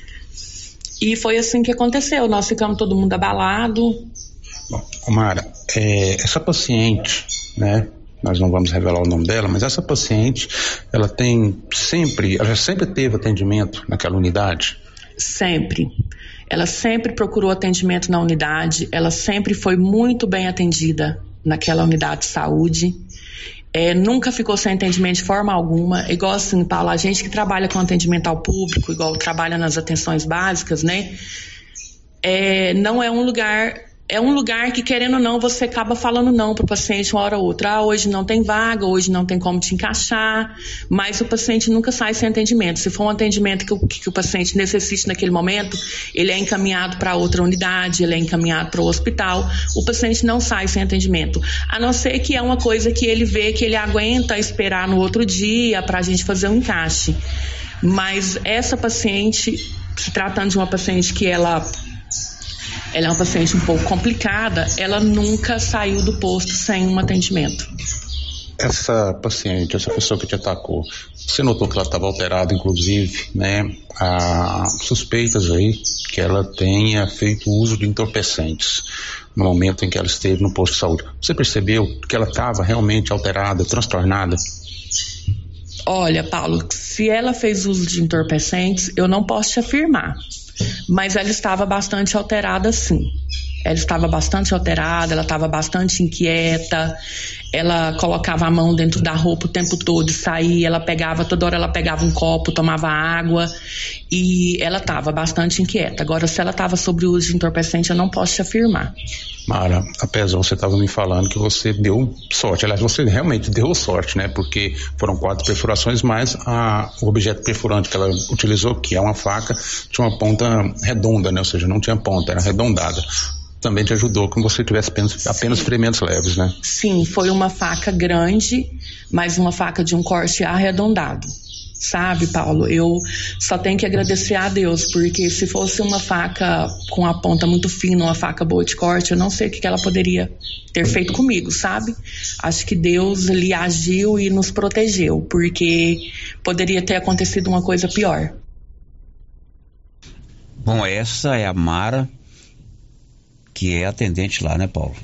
E foi assim que aconteceu. Nós ficamos todo mundo abalado. Omara, é, essa paciente, né? Nós não vamos revelar o nome dela, mas essa paciente, ela tem sempre, ela sempre teve atendimento naquela unidade. Sempre. Ela sempre procurou atendimento na unidade, ela sempre foi muito bem atendida naquela unidade de saúde. É, nunca ficou sem atendimento de forma alguma. Igual assim, Paulo, a gente que trabalha com atendimento ao público, igual trabalha nas atenções básicas, né? É, não é um lugar é um lugar que, querendo ou não, você acaba falando não para o paciente uma hora ou outra. Ah, hoje não tem vaga, hoje não tem como te encaixar, mas o paciente nunca sai sem atendimento. Se for um atendimento que o, que o paciente necessite naquele momento, ele é encaminhado para outra unidade, ele é encaminhado para o hospital. O paciente não sai sem atendimento. A não ser que é uma coisa que ele vê que ele aguenta esperar no outro dia para a gente fazer um encaixe. Mas essa paciente, se tratando de uma paciente que ela ela é uma paciente um pouco complicada, ela nunca saiu do posto sem um atendimento. Essa paciente, essa pessoa que te atacou, você notou que ela estava alterada, inclusive, né? Há suspeitas aí que ela tenha feito uso de entorpecentes no momento em que ela esteve no posto de saúde. Você percebeu que ela estava realmente alterada, transtornada? Olha, Paulo, se ela fez uso de entorpecentes, eu não posso te afirmar. Mas ela estava bastante alterada, sim. Ela estava bastante alterada, ela estava bastante inquieta, ela colocava a mão dentro da roupa o tempo todo saía, ela pegava, toda hora ela pegava um copo, tomava água e ela estava bastante inquieta. Agora, se ela estava sobre o uso de entorpecente, eu não posso te afirmar. Mara, apesar você estava me falando que você deu sorte, aliás, você realmente deu sorte, né? Porque foram quatro perfurações, mas a, o objeto perfurante que ela utilizou, que é uma faca, tinha uma ponta redonda, né? Ou seja, não tinha ponta, era arredondada. Também te ajudou que você tivesse apenas, apenas ferimentos leves, né? Sim, foi uma faca grande, mas uma faca de um corte arredondado. Sabe, Paulo? Eu só tenho que agradecer a Deus, porque se fosse uma faca com a ponta muito fina, uma faca boa de corte, eu não sei o que que ela poderia ter feito comigo, sabe? Acho que Deus lhe agiu e nos protegeu, porque poderia ter acontecido uma coisa pior. Bom, essa é a Mara, que é atendente lá, né, Paulo?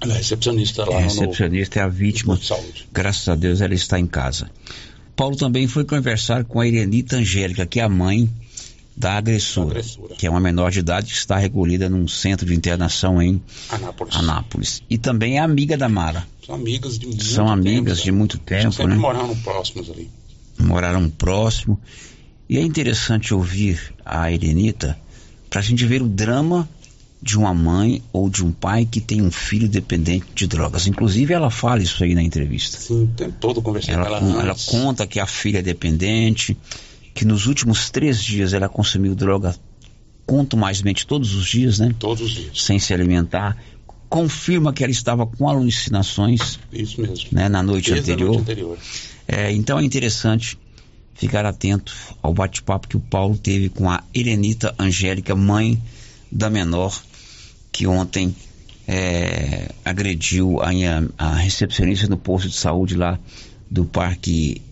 Ela é recepcionista lá É no- recepcionista, é a vítima. no de saúde. Graças a Deus ela está em casa. Paulo também foi conversar com a Irenita Angélica, que é a mãe da agressora, que é uma menor de idade que está recolhida num centro de internação em Anápolis. Anápolis. E também é amiga da Mara. São amigas de muito São tempo, amigas né? de muito tempo, Sempre né? moraram próximos ali. moraram próximo. E é interessante ouvir a Elenita para a gente ver o drama de uma mãe ou de um pai que tem um filho dependente de drogas. Inclusive, ela fala isso aí na entrevista. Sim, o tempo todo conversei Ela, com ela, antes. conta que a filha é dependente, que nos últimos três dias ela consumiu droga contumazmente todos os dias, né? Todos os dias. Sem se alimentar. Confirma que ela estava com alucinações Isso mesmo. né, na noite Desde anterior. noite anterior. É, então é interessante ficar atento ao bate-papo que o Paulo teve com a Helenita Angélica, mãe da menor, que ontem é, agrediu a, a recepcionista no posto de saúde lá do Parque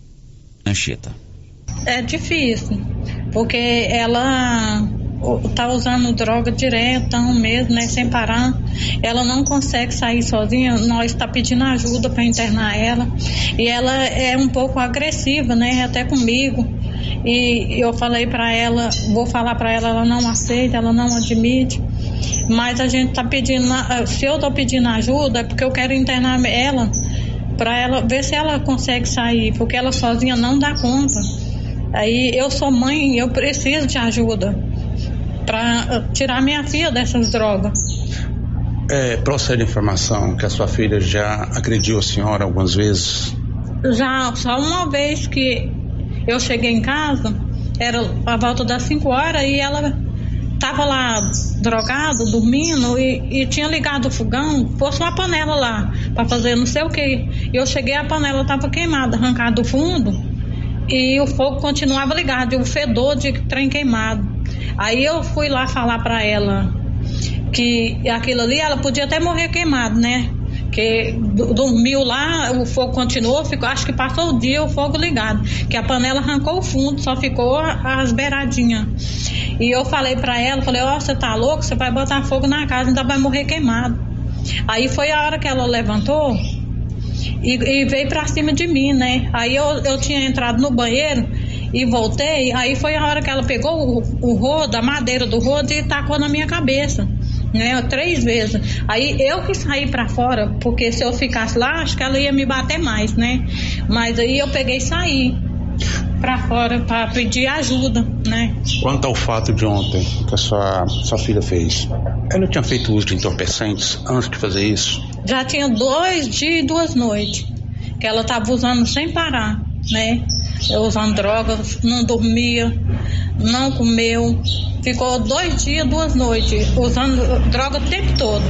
Anchieta. É difícil, porque ela tá usando droga direto, mês, né, sem parar. Ela não consegue sair sozinha, nós está pedindo ajuda para internar ela. E ela é um pouco agressiva, né, até comigo. E eu falei para ela, vou falar para ela, ela não aceita, ela não admite. Mas a gente tá pedindo, se eu tô pedindo ajuda, é porque eu quero internar ela para ela ver se ela consegue sair, porque ela sozinha não dá conta. Aí eu sou mãe, eu preciso de ajuda para tirar minha filha dessas drogas. É, procede a informação que a sua filha já agrediu a senhora algumas vezes? Já só uma vez que eu cheguei em casa, era a volta das 5 horas e ela tava lá drogado, dormindo e, e tinha ligado o fogão, pôs uma panela lá para fazer não sei o que. Eu cheguei a panela tava queimada, arrancada do fundo e o fogo continuava ligado, e o fedor de trem queimado. Aí eu fui lá falar para ela que aquilo ali ela podia até morrer queimado, né? Que do- dormiu lá, o fogo continuou, ficou, acho que passou o dia o fogo ligado, que a panela arrancou o fundo, só ficou as beiradinhas. E eu falei pra ela, falei, ó, você tá louco? Você vai botar fogo na casa, ainda vai morrer queimado. Aí foi a hora que ela levantou e, e veio pra cima de mim, né? Aí eu, eu tinha entrado no banheiro e voltei, aí foi a hora que ela pegou o, o rodo, a madeira do rodo e tacou na minha cabeça. Né, três vezes. Aí eu que saí pra fora, porque se eu ficasse lá, acho que ela ia me bater mais, né? Mas aí eu peguei e saí pra fora pra pedir ajuda, né? Quanto ao fato de ontem que a sua, sua filha fez, ela tinha feito uso de entorpecentes antes de fazer isso? Já tinha dois dias e duas noites que ela tava usando sem parar, né? Eu usando drogas, não dormia, não comeu. Ficou dois dias, duas noites, usando droga o tempo todo.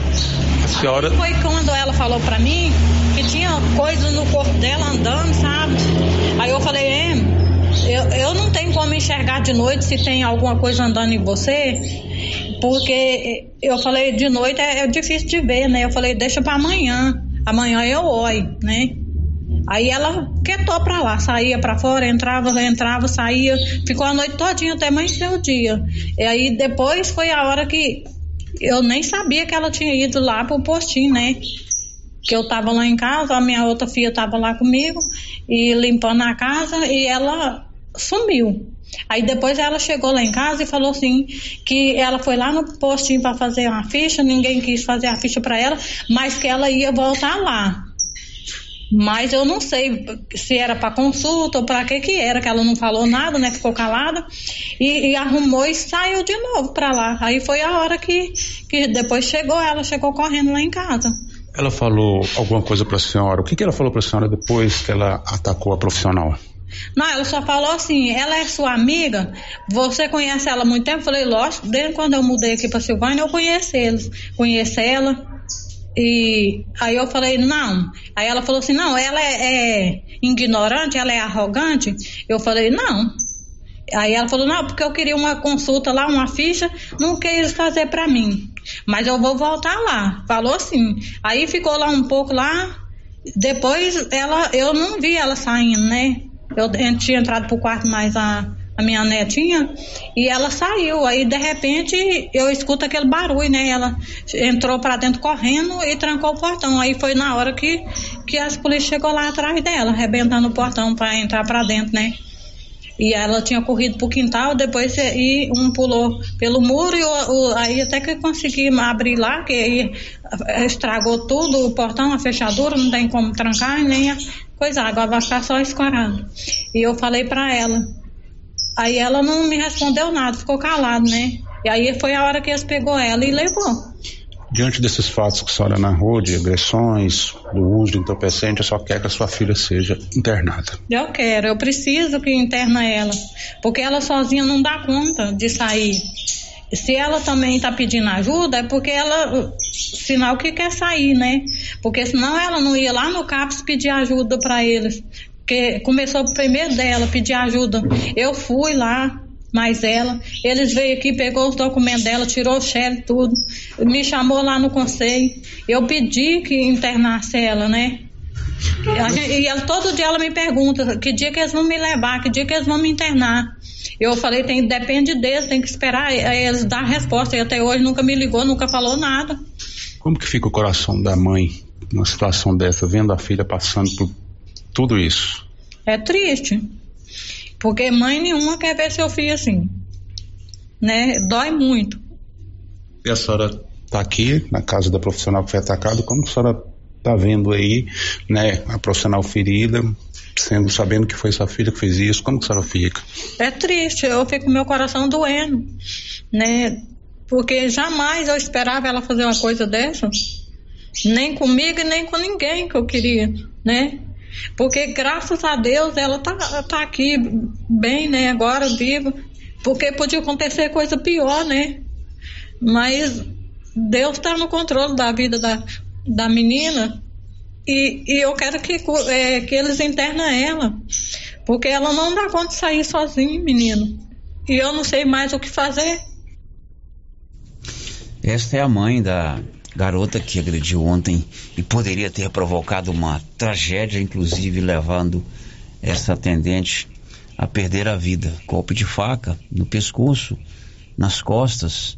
A senhora. Foi quando ela falou pra mim que tinha coisa no corpo dela andando, sabe? Aí eu falei, é, eu, eu não tenho como enxergar de noite se tem alguma coisa andando em você. porque eu falei de noite é, é difícil de ver, né? Eu falei, deixa pra amanhã. Amanhã eu olho, né? Aí ela quietou pra lá, saía pra fora, entrava, entrava, saía, ficou a noite todinha até amanhecer o dia. E aí depois foi a hora que eu nem sabia que ela tinha ido lá pro postinho, né? Que eu tava lá em casa, a minha outra filha tava lá comigo e limpando a casa e ela sumiu. Aí depois ela chegou lá em casa e falou assim que ela foi lá no postinho para fazer uma ficha, ninguém quis fazer a ficha para ela, mas que ela ia voltar lá. Mas eu não sei se era para consulta ou para que que era, que ela não falou nada, né? Ficou calada e, e arrumou e saiu de novo para lá. Aí foi a hora que, que depois chegou, ela chegou correndo lá em casa. Ela falou alguma coisa para a senhora? O que, que ela falou para a senhora depois que ela atacou a profissional? Não, ela só falou assim, ela é sua amiga, você conhece ela há muito tempo? Eu falei, lógico, desde quando eu mudei aqui para Silvânia, eu conheço eles, conheço ela. E aí eu falei, não. Aí ela falou assim, não, ela é, é ignorante, ela é arrogante. Eu falei, não. Aí ela falou, não, porque eu queria uma consulta lá, uma ficha, não quis fazer para mim. Mas eu vou voltar lá. Falou assim. Aí ficou lá um pouco lá. Depois ela, eu não vi ela saindo, né? Eu tinha entrado pro quarto mais a, a minha netinha e ela saiu. Aí de repente eu escuto aquele barulho, né? Ela entrou para dentro correndo e trancou o portão. Aí foi na hora que, que as polícias chegou lá atrás dela, arrebentando o portão para entrar para dentro, né? E ela tinha corrido pro quintal, depois e um pulou pelo muro e o, o, aí até que consegui abrir lá, que aí estragou tudo, o portão, a fechadura, não tem como trancar, nem a coisa, agora vai ficar só escorado. E eu falei para ela. Aí ela não me respondeu nada, ficou calado, né? E aí foi a hora que eles pegou ela e levou. Diante desses fatos que a senhora narrou, de agressões, do uso de entorpecente, só quer que a sua filha seja internada. Eu quero, eu preciso que interna ela, porque ela sozinha não dá conta de sair. Se ela também está pedindo ajuda, é porque ela, sinal que quer sair, né? Porque senão ela não ia lá no CAPS pedir ajuda para eles. Porque começou primeiro dela pedir ajuda. Eu fui lá, mais ela. Eles veio aqui, pegou os documentos dela, tirou o chefe, tudo. Me chamou lá no conselho. Eu pedi que internasse ela, né? E ela, todo dia ela me pergunta que dia que eles vão me levar, que dia que eles vão me internar. Eu falei, tem, depende deles, tem que esperar eles dar resposta. E até hoje nunca me ligou, nunca falou nada. Como que fica o coração da mãe numa situação dessa, vendo a filha passando por tudo isso? É triste. Porque mãe nenhuma quer ver seu filho assim. Né? Dói muito. E a senhora está aqui na casa da profissional que foi atacada, como a senhora está vendo aí, né, a profissional ferida, sendo sabendo que foi sua filha que fez isso, como que a senhora fica? É triste, eu fico com meu coração doendo, né? Porque jamais eu esperava ela fazer uma coisa dessa. Nem comigo e nem com ninguém que eu queria, né? Porque graças a Deus ela tá, tá aqui bem, né? Agora viva. Porque podia acontecer coisa pior, né? Mas Deus está no controle da vida da, da menina e, e eu quero que, é, que eles internem ela. Porque ela não dá conta de sair sozinha, menino. E eu não sei mais o que fazer. Esta é a mãe da garota que agrediu ontem e poderia ter provocado uma tragédia, inclusive levando essa atendente a perder a vida. Golpe de faca no pescoço, nas costas,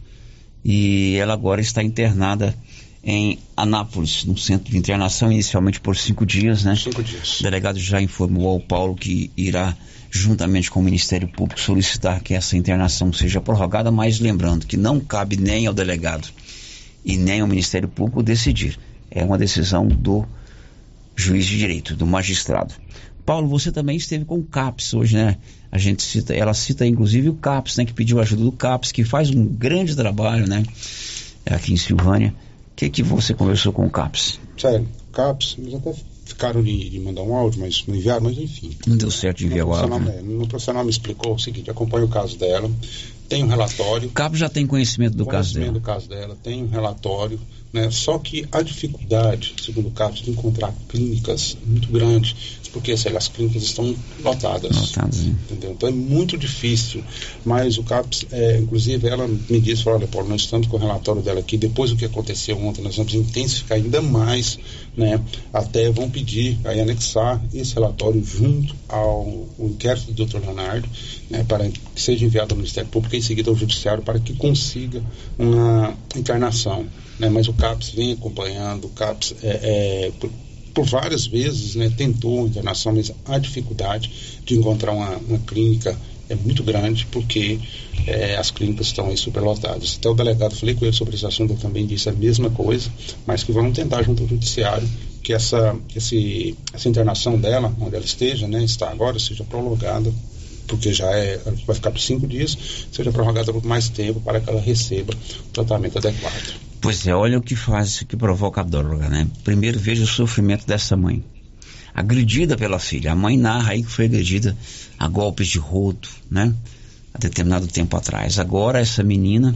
e ela agora está internada em Anápolis, no centro de internação, inicialmente por cinco dias, né? Cinco dias. O delegado já informou ao Paulo que irá, juntamente com o Ministério Público, solicitar que essa internação seja prorrogada, mas lembrando que não cabe nem ao delegado e nem ao Ministério Público decidir. É uma decisão do juiz de direito, do magistrado. Paulo, você também esteve com o CAPS hoje, né? A gente cita, ela cita inclusive o CAPS, né? Que pediu ajuda do CAPS, que faz um grande trabalho, né? Aqui em Silvânia. O que que você conversou com o CAPS? Sério, CAPS, eles até ficaram de, de mandar um áudio, mas não enviaram, mas enfim. Não deu certo de enviar o áudio. né? No profissional me explicou o seguinte, acompanha o caso dela, tem um relatório. O já tem conhecimento do caso conhecimento dela. do caso dela, tem um relatório, né? Só que a dificuldade, segundo o CAPS, de encontrar clínicas muito grande, porque sei lá, as clínicas estão lotadas. Lotadas, hein? Entendeu? Então é muito difícil. Mas o CAPS, é, inclusive, ela me disse, olha, Paulo, nós estamos com o relatório dela aqui, depois do que aconteceu ontem, nós vamos intensificar ainda mais, né? Até vão pedir aí anexar esse relatório junto ao, inquérito do Dr. Leonardo, né? Para que seja enviado ao Ministério Público e em seguida ao Judiciário para que consiga uma internação. Né? Mas o CAPS vem acompanhando, o CAPS é, é, por, várias vezes né, tentou internação, mas a dificuldade de encontrar uma, uma clínica é muito grande porque é, as clínicas estão aí superlotadas. Até o delegado, falei com ele sobre esse assunto, ele também disse a mesma coisa, mas que vamos tentar junto ao judiciário que essa, esse, essa internação dela, onde ela esteja, né, está agora, seja prolongada, porque já é, vai ficar por cinco dias, seja prorrogada por mais tempo para que ela receba o tratamento adequado. Pois é, olha o que faz isso que provoca a droga, né? Primeiro veja o sofrimento dessa mãe. Agredida pela filha. A mãe narra aí que foi agredida a golpes de rodo, né? Há determinado tempo atrás. Agora essa menina,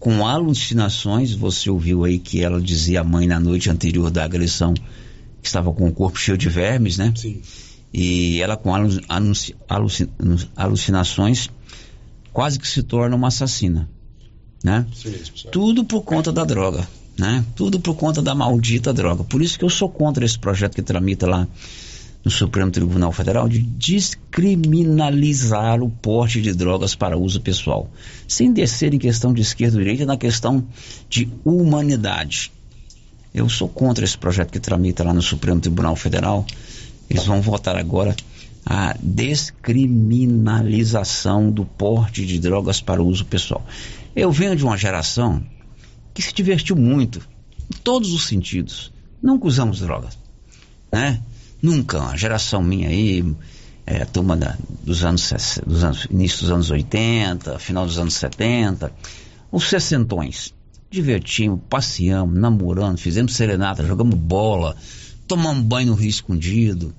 com alucinações, você ouviu aí que ela dizia à mãe na noite anterior da agressão que estava com o corpo cheio de vermes, né? Sim. E ela com alu- aluci- aluci- alucinações quase que se torna uma assassina, né? Tudo por conta da droga, né? Tudo por conta da maldita droga. Por isso que eu sou contra esse projeto que tramita lá no Supremo Tribunal Federal de descriminalizar o porte de drogas para uso pessoal, sem descer em questão de esquerda ou direita, na questão de humanidade. Eu sou contra esse projeto que tramita lá no Supremo Tribunal Federal. Eles vão votar agora a descriminalização do porte de drogas para uso pessoal. Eu venho de uma geração que se divertiu muito, em todos os sentidos. Nunca usamos drogas, né? Nunca. A geração minha aí, é, a turma da- dos, anos, dos anos, início dos anos 80, final dos anos 70, os sessentões. Divertimos, passeamos, namorando, fizemos serenata, jogamos bola, tomamos banho no rio escondido.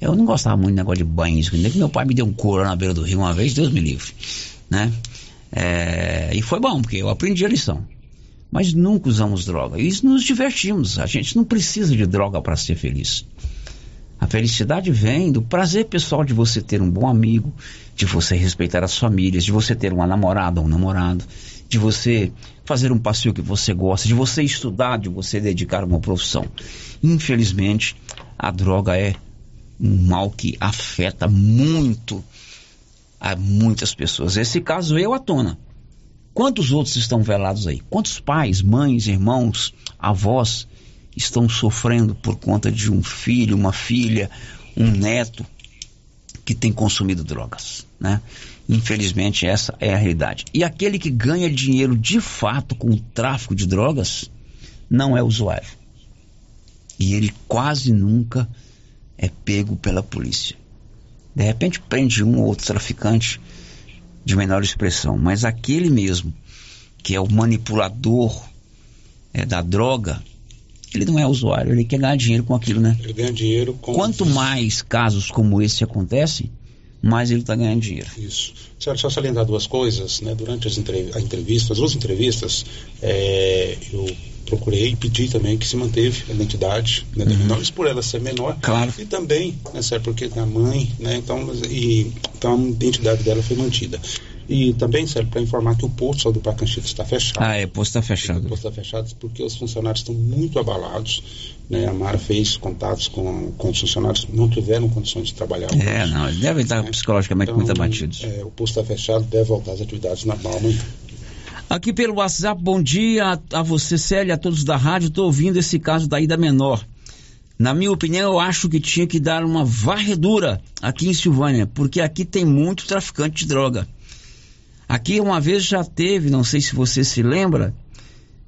Eu não gostava muito do negócio de banho escondido, que meu pai me deu um couro na beira do rio uma vez, Deus me livre, né? É, e foi bom, porque eu aprendi a lição. Mas nunca usamos droga. E isso nos divertimos. A gente não precisa de droga para ser feliz. A felicidade vem do prazer pessoal de você ter um bom amigo, de você respeitar as famílias, de você ter uma namorada ou um namorado, de você fazer um passeio que você gosta, de você estudar, de você dedicar uma profissão. Infelizmente, a droga é um mal que afeta muito a muitas pessoas. Esse caso veio à tona. Quantos outros estão velados aí? Quantos pais, mães, irmãos, avós estão sofrendo por conta de um filho, uma filha, um neto que tem consumido drogas, né? Infelizmente essa é a realidade. E aquele que ganha dinheiro de fato com o tráfico de drogas não é usuário. E ele quase nunca é pego pela polícia. De repente prende um ou outro traficante de menor expressão, mas aquele mesmo que é o manipulador é, da droga, ele não é usuário, ele quer ganhar dinheiro com aquilo, né? Ele ganha dinheiro com Quanto mais casos como esse acontecem, mais ele está ganhando dinheiro. Isso. Só, só salientar duas coisas, né? Durante as entrev a entrevista, as duas entrevistas, é, eu procurei e pedi também que se manteve a identidade né, da menor, isso por ela ser menor. Claro. E também, né, certo, porque a mãe, né? Então, e, então a identidade dela foi mantida. E também, sério, para informar que o posto do Parque Anchieta está fechado. Ah, é, o posto está fechado. O posto está fechado porque os funcionários estão muito abalados. Né? A Mara fez contatos com, com os funcionários, não tiveram condições de trabalhar. É, não, eles devem estar psicologicamente muito abatidos. É, o posto está fechado, deve voltar às atividades normal amanhã. Aqui pelo WhatsApp, bom dia a, a você, Célia, a todos da rádio. Estou ouvindo esse caso da Ida Menor. Na minha opinião, eu acho que tinha que dar uma varredura aqui em Silvânia, porque aqui tem muito traficante de droga. Aqui uma vez já teve, não sei se você se lembra,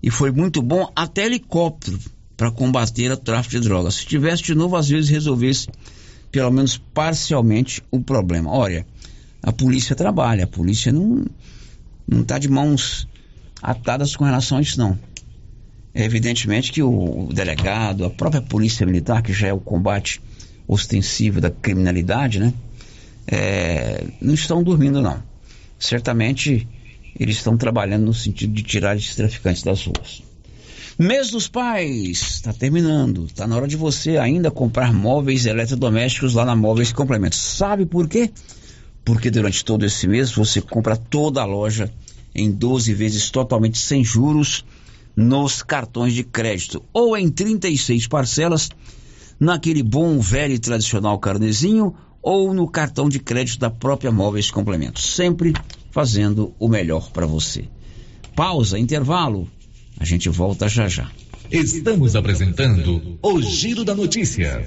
e foi muito bom, até helicóptero para combater o tráfico de drogas. Se tivesse de novo, às vezes resolvesse, pelo menos parcialmente, o problema. Olha, a polícia trabalha, a polícia não não está de mãos atadas com relação a isso, não. É evidentemente que o, delegado, a própria polícia militar, que já é o combate ostensivo da criminalidade, né? É, não estão dormindo, não. Certamente eles estão trabalhando no sentido de tirar esses traficantes das ruas. Mês dos pais, está terminando. Está na hora de você ainda comprar móveis eletrodomésticos lá na Móveis Complementos. Sabe por quê? Porque durante todo esse mês você compra toda a loja em 12 vezes totalmente sem juros nos cartões de crédito ou em 36 parcelas naquele bom velho e tradicional carnezinho ou no cartão de crédito da própria Móveis Complementos, sempre fazendo o melhor para você. Pausa, intervalo. A gente volta já já. Estamos apresentando o Giro da Notícia.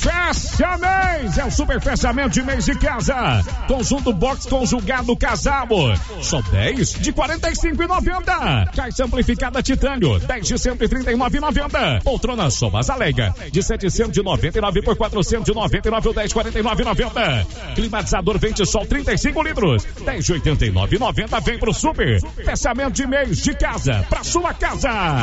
Fecha! É o super fechamento de mês de casa. Conjunto box conjugado casal. Só 10 de 45,90. Caixa amplificada titânio, 10 de 139,90. Poltrona Somas Alega, de 799 por 499 ou 10 49,90. Climatizador vente sol 35 litros, 10 de 89,90. Vem pro super. Fechamento de mês de casa, pra sua casa.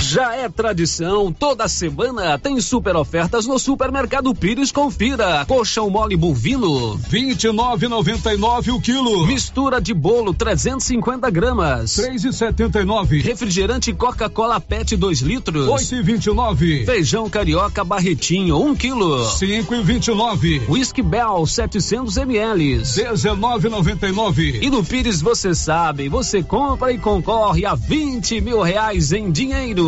Já é tradição, toda semana tem super ofertas no Supermercado Pires. Confira. Colchão mole bovino, 29,99 o quilo. Mistura de bolo 350 gramas, 3,79. Refrigerante Coca-Cola PET 2 litros, 8,29. Feijão carioca barretinho 1 quilo, 5,29. Whisky Bell 700 ml, 19,99. E no Pires você sabe, você compra e concorre a 20 mil reais em dinheiro.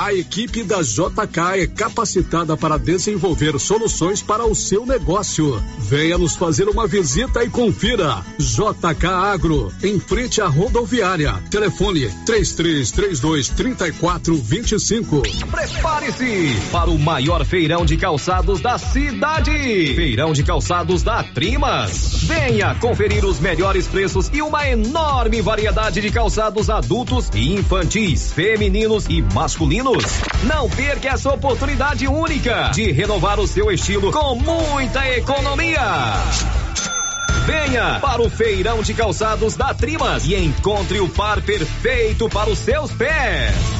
A equipe da JK é capacitada para desenvolver soluções para o seu negócio. Venha nos fazer uma visita e confira. JK Agro, em frente à rodoviária. Telefone 3332 3425. Prepare-se para o maior feirão de calçados da cidade. Feirão de calçados da Trimas. Venha conferir os melhores preços e uma enorme variedade de calçados adultos e infantis, femininos e masculinos. Não perca essa oportunidade única de renovar o seu estilo com muita economia. Venha para o feirão de calçados da Trimas e encontre o par perfeito para os seus pés.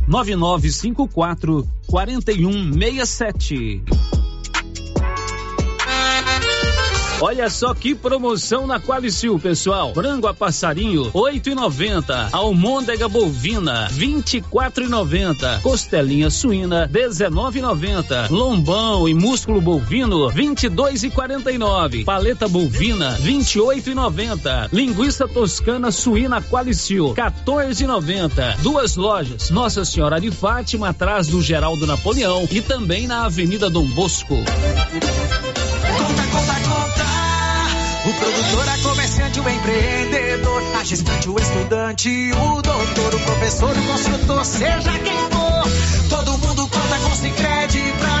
9954 4167. Olha só que promoção na Qualicil, pessoal. Frango a passarinho, oito e noventa. Almôndega bovina, vinte e quatro e noventa. Costelinha suína, dezenove e noventa. Lombão e músculo bovino, vinte e dois e quarenta e nove. Paleta bovina, vinte e oito e noventa. Linguiça toscana suína Qualicil, 14 e noventa. Duas lojas, Nossa Senhora de Fátima, atrás do Geraldo Napoleão e também na Avenida Dom Bosco. O produtor, a comerciante, o empreendedor, a gestante, o estudante, o doutor, o professor, o construtor, seja quem for, todo mundo conta com Sicredi pra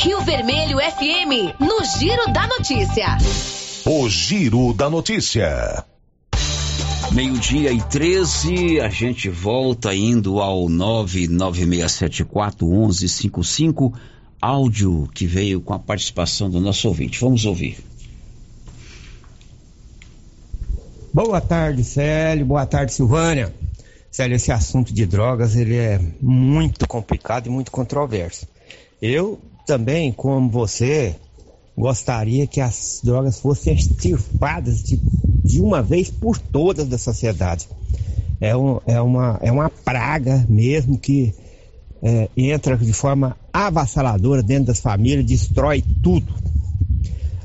Rio Vermelho FM, no Giro da Notícia. O Giro da Notícia. Meio-dia e 13, a gente volta indo ao 996741155, áudio que veio com a participação do nosso ouvinte. Vamos ouvir. Boa tarde, Célio. Boa tarde, Silvânia. Célio, esse assunto de drogas ele é muito complicado e muito controverso. Eu também, como você, gostaria que as drogas fossem extirpadas de, de uma vez por todas da sociedade. É, um, é, uma, é uma praga mesmo que é, entra de forma avassaladora dentro das famílias, destrói tudo.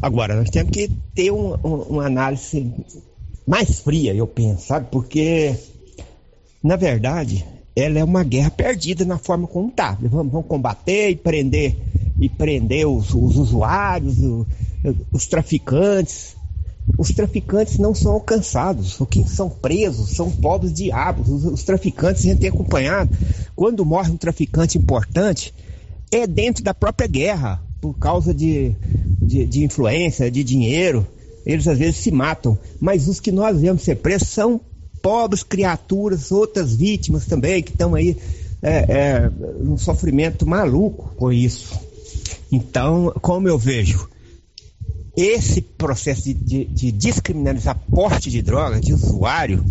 Agora, nós temos que ter um, um, uma análise mais fria, eu penso, sabe? Porque, na verdade, ela é uma guerra perdida na forma como está. Vamos, vamos, combater e prender e prender os, os usuários, os, os traficantes. Os traficantes não são alcançados, o que são presos são pobres diabos. Os, os traficantes a gente tem acompanhado. Quando morre um traficante importante, é dentro da própria guerra, por causa de, de, de influência, de dinheiro. Eles às vezes se matam. Mas os que nós vemos ser presos são pobres criaturas, outras vítimas também, que estão aí é, é, sofrimento maluco com isso. Então, como eu vejo, esse processo de, de, de descriminalizar porte de droga, de usuário,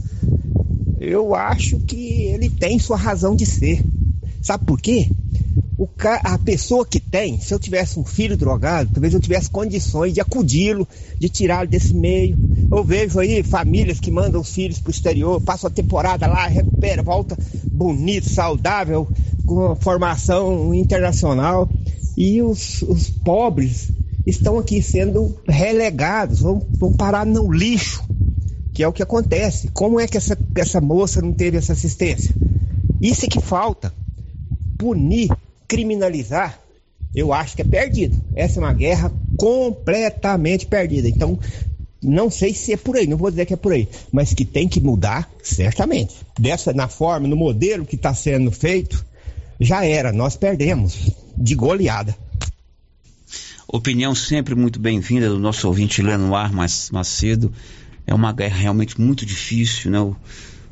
eu acho que ele tem sua razão de ser. Sabe por quê? Ca... A pessoa que tem, se eu tivesse um filho drogado, talvez eu tivesse condições de acudi-lo, de tirá-lo desse meio. Eu vejo aí famílias que mandam os filhos para o exterior, passam a temporada lá, recupera, volta bonito, saudável, com formação internacional. E os, os pobres estão aqui sendo relegados, vão, vão parar no lixo, que é o que acontece. Como é que essa, essa moça não teve essa assistência? Isso é que falta. Punir, criminalizar, eu acho que é perdido. Essa é uma guerra completamente perdida. Então, não sei se é por aí, não vou dizer que é por aí, mas que tem que mudar, certamente. Dessa, na forma, no modelo que está sendo feito, já era, nós perdemos de goleada. Opinião sempre muito bem-vinda do nosso ouvinte Lenoir Macedo. É uma guerra realmente muito difícil, né? O,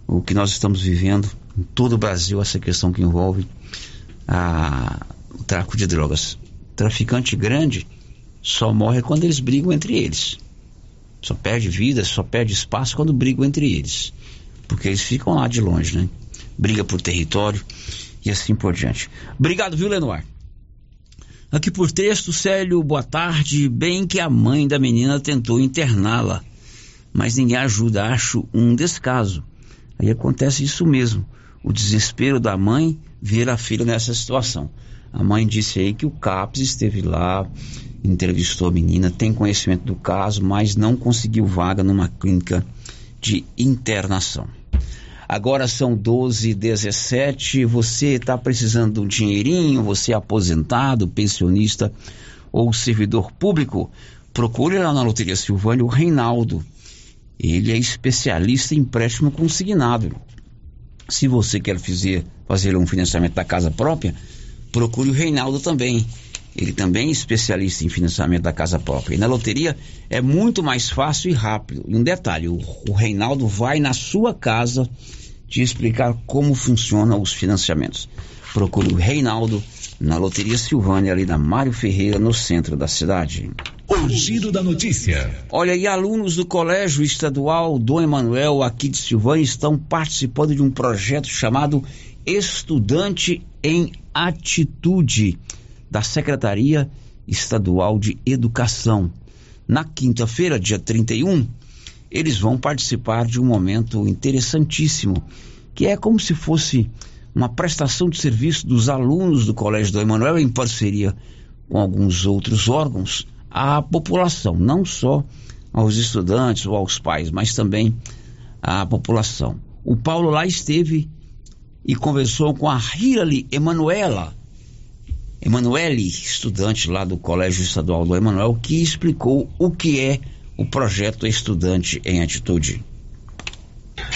o que nós estamos vivendo em todo o Brasil, essa questão que envolve a, o tráfico de drogas. Traficante grande só morre quando eles brigam entre eles. Só perde vida, só perde espaço quando brigam entre eles. Porque eles ficam lá de longe, né? Briga por território e assim por diante. Obrigado, viu, Lenoir? Aqui por texto, Célio, boa tarde. Bem que a mãe da menina tentou interná-la, mas ninguém ajuda, acho um descaso. Aí acontece isso mesmo, o desespero da mãe ver a filha nessa situação. A mãe disse aí que o CAPS esteve lá, entrevistou a menina, tem conhecimento do caso, mas não conseguiu vaga numa clínica de internação. Agora são 12 17 Você está precisando de um dinheirinho? Você é aposentado, pensionista ou servidor público? Procure lá na Loteria Silvânia o Reinaldo. Ele é especialista em empréstimo consignado. Se você quer fazer, fazer um financiamento da casa própria, procure o Reinaldo também. Ele também é especialista em financiamento da casa própria. E na loteria é muito mais fácil e rápido. E um detalhe: o, o Reinaldo vai na sua casa te explicar como funcionam os financiamentos. Procure o Reinaldo na Loteria Silvânia, ali na Mário Ferreira, no centro da cidade. O giro da notícia. Olha, e alunos do Colégio Estadual Dom Emanuel, aqui de Silvânia, estão participando de um projeto chamado Estudante em Atitude, da Secretaria Estadual de Educação. Na quinta-feira, dia 31, eles vão participar de um momento interessantíssimo, que é como se fosse uma prestação de serviço dos alunos do Colégio do Emanuel em parceria com alguns outros órgãos à população, não só aos estudantes ou aos pais, mas também à população. O Paulo lá esteve e conversou com a Hirali Emanuela, Emanuele, estudante lá do Colégio Estadual do Emanuel, que explicou o que é o projeto Estudante em Atitude?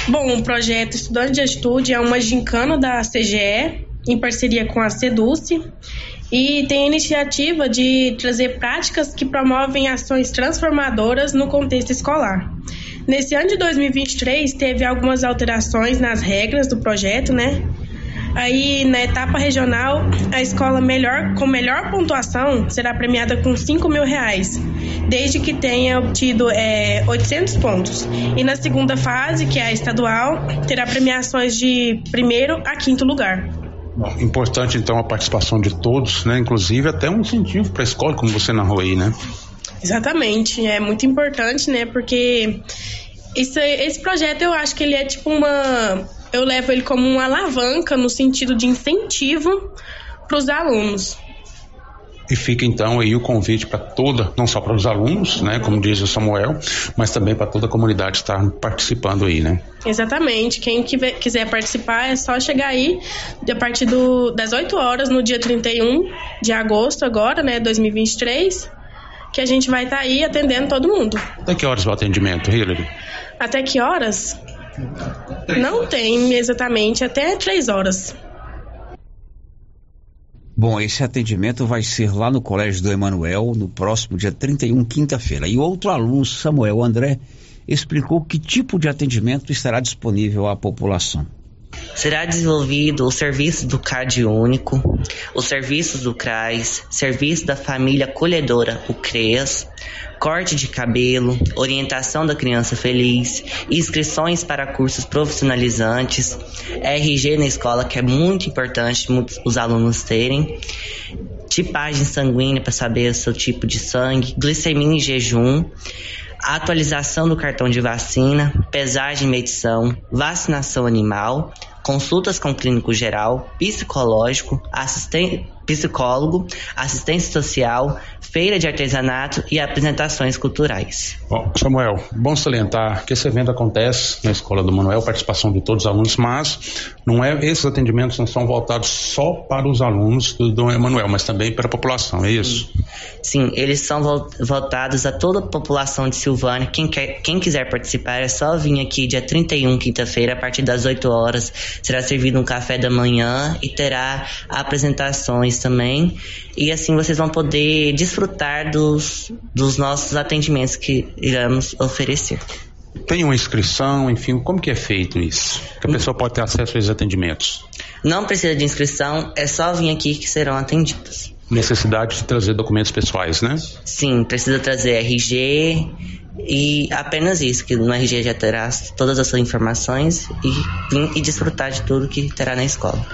Bom, o projeto Estudante de Atitude é uma gincana da CGE em parceria com a Seduce e tem a iniciativa de trazer práticas que promovem ações transformadoras no contexto escolar. Nesse ano de 2023 teve algumas alterações nas regras do projeto, né? Aí, na etapa regional, a escola melhor, com melhor pontuação será premiada com 5 mil reais, desde que tenha obtido é, 800 pontos. E na segunda fase, que é a estadual, terá premiações de primeiro a quinto lugar. Importante, então, a participação de todos, né? Inclusive até um incentivo para a escola, como você narrou aí, né? Exatamente, é muito importante, né? Porque isso, esse projeto eu acho que ele é tipo uma eu levo ele como uma alavanca no sentido de incentivo para os alunos. E fica então aí o convite para toda, não só para os alunos, né, como diz o Samuel, mas também para toda a comunidade estar participando aí, né? Exatamente. Quem quiser participar é só chegar aí a partir do, das 8 horas no dia 31 de agosto agora, né, 2023, que a gente vai estar tá aí atendendo todo mundo. Até que horas o atendimento, Hillary? Até que horas? Não tem exatamente, até 3 horas. Bom, esse atendimento vai ser lá no Colégio do Emanuel, no próximo dia 31, quinta-feira. E outro aluno, Samuel André, explicou que tipo de atendimento estará disponível à população. Será desenvolvido o serviço do CAD único, os serviços do CRAS, serviço da família acolhedora, o CREAS, corte de cabelo, orientação da criança feliz, inscrições para cursos profissionalizantes, RG na escola, que é muito importante os alunos terem, tipagem sanguínea para saber o seu tipo de sangue, glicemia em jejum, atualização do cartão de vacina, pesagem e medição, vacinação animal, consultas com clínico geral, psicológico, assistente, psicólogo, assistência social, feira de artesanato e apresentações culturais. Bom, Samuel, bom salientar que esse evento acontece na Escola do Manuel, participação de todos os alunos, mas não é esses atendimentos não são voltados só para os alunos do Dom Emanuel, mas também para a população, é isso? Sim, eles são voltados a toda a população de Silvânia. Quem, quer, quem quiser participar é só vir aqui dia 31, quinta-feira, a partir das 8 horas. Será servido um café da manhã e terá apresentações também. E assim vocês vão poder desfrutar dos, dos nossos atendimentos que iremos oferecer. Tem uma inscrição, enfim, como que é feito isso? Que a pessoa pode ter acesso a esses atendimentos? Não precisa de inscrição, é só vir aqui que serão atendidos. Necessidade de trazer documentos pessoais, né? Sim, precisa trazer RG e apenas isso, que no RG já terá todas as suas informações e, e desfrutar de tudo que terá na escola.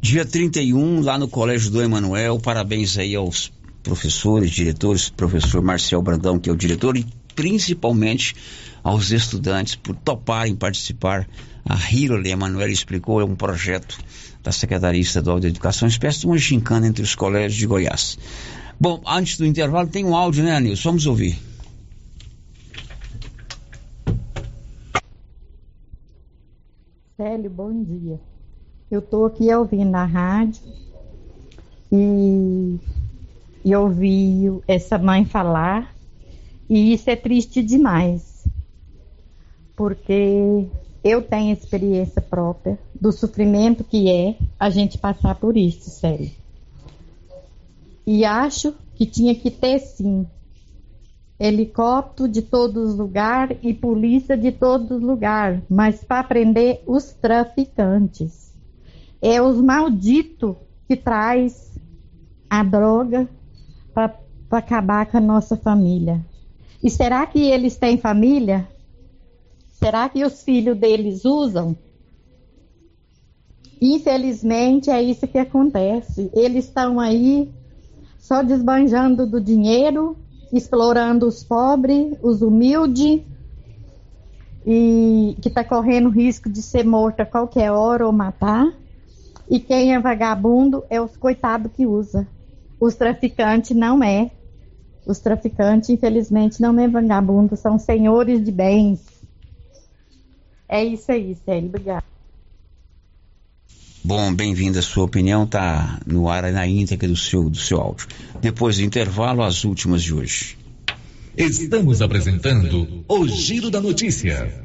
Dia 31, lá no Colégio do Emanuel, parabéns aí aos professores, diretores, professor Marcel Brandão, que é o diretor, e principalmente aos estudantes por toparem participar. A Hirole Emanuel explicou, é um projeto da Secretaria Estadual de Educação, espécie de uma gincana entre os colégios de Goiás. Bom, antes do intervalo tem um áudio, né, Anilson? Vamos ouvir. Célio, bom dia. Eu estou aqui ouvindo na rádio e, e ouvi essa mãe falar. E isso é triste demais, porque eu tenho experiência própria do sofrimento que é a gente passar por isso, sério. E acho que tinha que ter sim helicóptero de todos os lugares e polícia de todos os lugares, mas para prender os traficantes. É os malditos que traz a droga para acabar com a nossa família. E será que eles têm família? Será que os filhos deles usam? Infelizmente é isso que acontece. Eles estão aí só desbanjando do dinheiro, explorando os pobres, os humildes, e que está correndo risco de ser morto a qualquer hora ou matar. E quem é vagabundo é os coitados que usa. Os traficantes não é. Os traficantes, infelizmente, não é vagabundo, são senhores de bens. É isso aí, Célio. Obrigada. Bom, bem-vinda. A sua opinião está no ar na íntegra do seu, do seu áudio. Depois do intervalo, as últimas de hoje. Estamos apresentando o Giro da Notícia.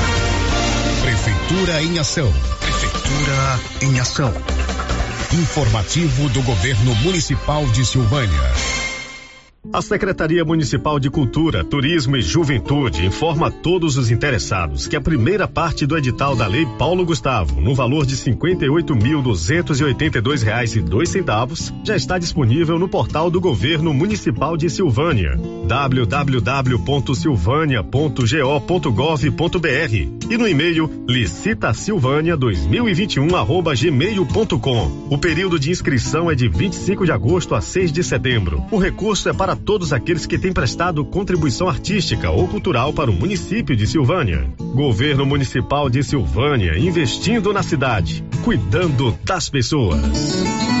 Prefeitura em Ação. Prefeitura em Ação. Informativo do Governo Municipal de Silvânia. A Secretaria Municipal de Cultura, Turismo e Juventude informa a todos os interessados que a primeira parte do edital da Lei Paulo Gustavo, no valor de dois centavos, já está disponível no portal do Governo Municipal de Silvânia, www.silvânia.go.gov.br e no e-mail licitasilvânia 2021 arroba gmail.com. O período de inscrição é de 25 de agosto a 6 de setembro. O recurso é para todos aqueles que têm prestado contribuição artística ou cultural para o município de Silvânia. Governo Municipal de Silvânia, investindo na cidade, cuidando das pessoas.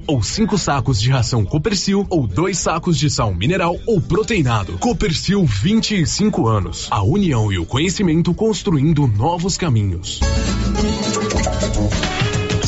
ou 5 sacos de ração Copercil ou dois sacos de sal mineral ou proteinado. Copercil 25 anos. A união e o conhecimento construindo novos caminhos.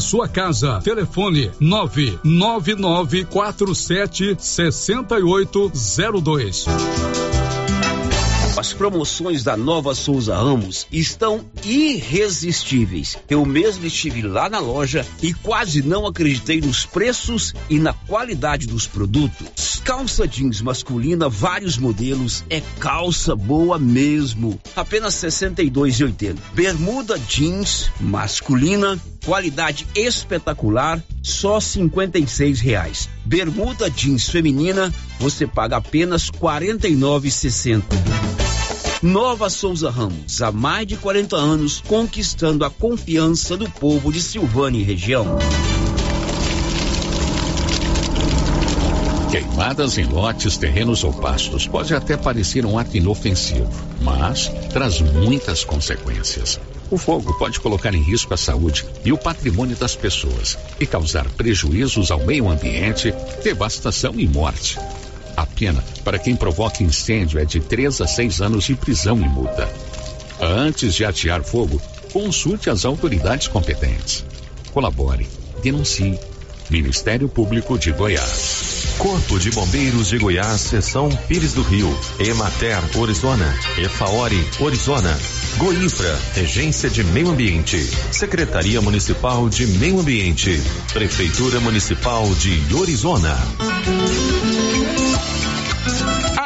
sua casa. Telefone 99947 6802. As promoções da Nova Souza Ramos estão irresistíveis. Eu mesmo estive lá na loja e quase não acreditei nos preços e na qualidade dos produtos. Calça jeans masculina, vários modelos, é calça boa mesmo. Apenas R$ 62,80. Bermuda jeans masculina, qualidade espetacular, só 56 reais. Bermuda jeans feminina, você paga apenas R$ 49,60. Nova Souza Ramos, há mais de 40 anos, conquistando a confiança do povo de Silvânia e região. Queimadas em lotes, terrenos ou pastos pode até parecer um ato inofensivo, mas traz muitas consequências. O fogo pode colocar em risco a saúde e o patrimônio das pessoas e causar prejuízos ao meio ambiente, devastação e morte. A pena para quem provoca incêndio é de 3 a 6 anos de prisão e multa. Antes de atear fogo, consulte as autoridades competentes. Colabore, denuncie. Ministério Público de Goiás. Corpo de Bombeiros de Goiás, Seção Pires do Rio, Emater, Orizona, Efaori, Orizona, Goinfra, Regência de Meio Ambiente, Secretaria Municipal de Meio Ambiente, Prefeitura Municipal de Orizona.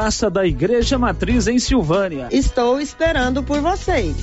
Praça da Igreja Matriz em Silvânia. Estou esperando por vocês.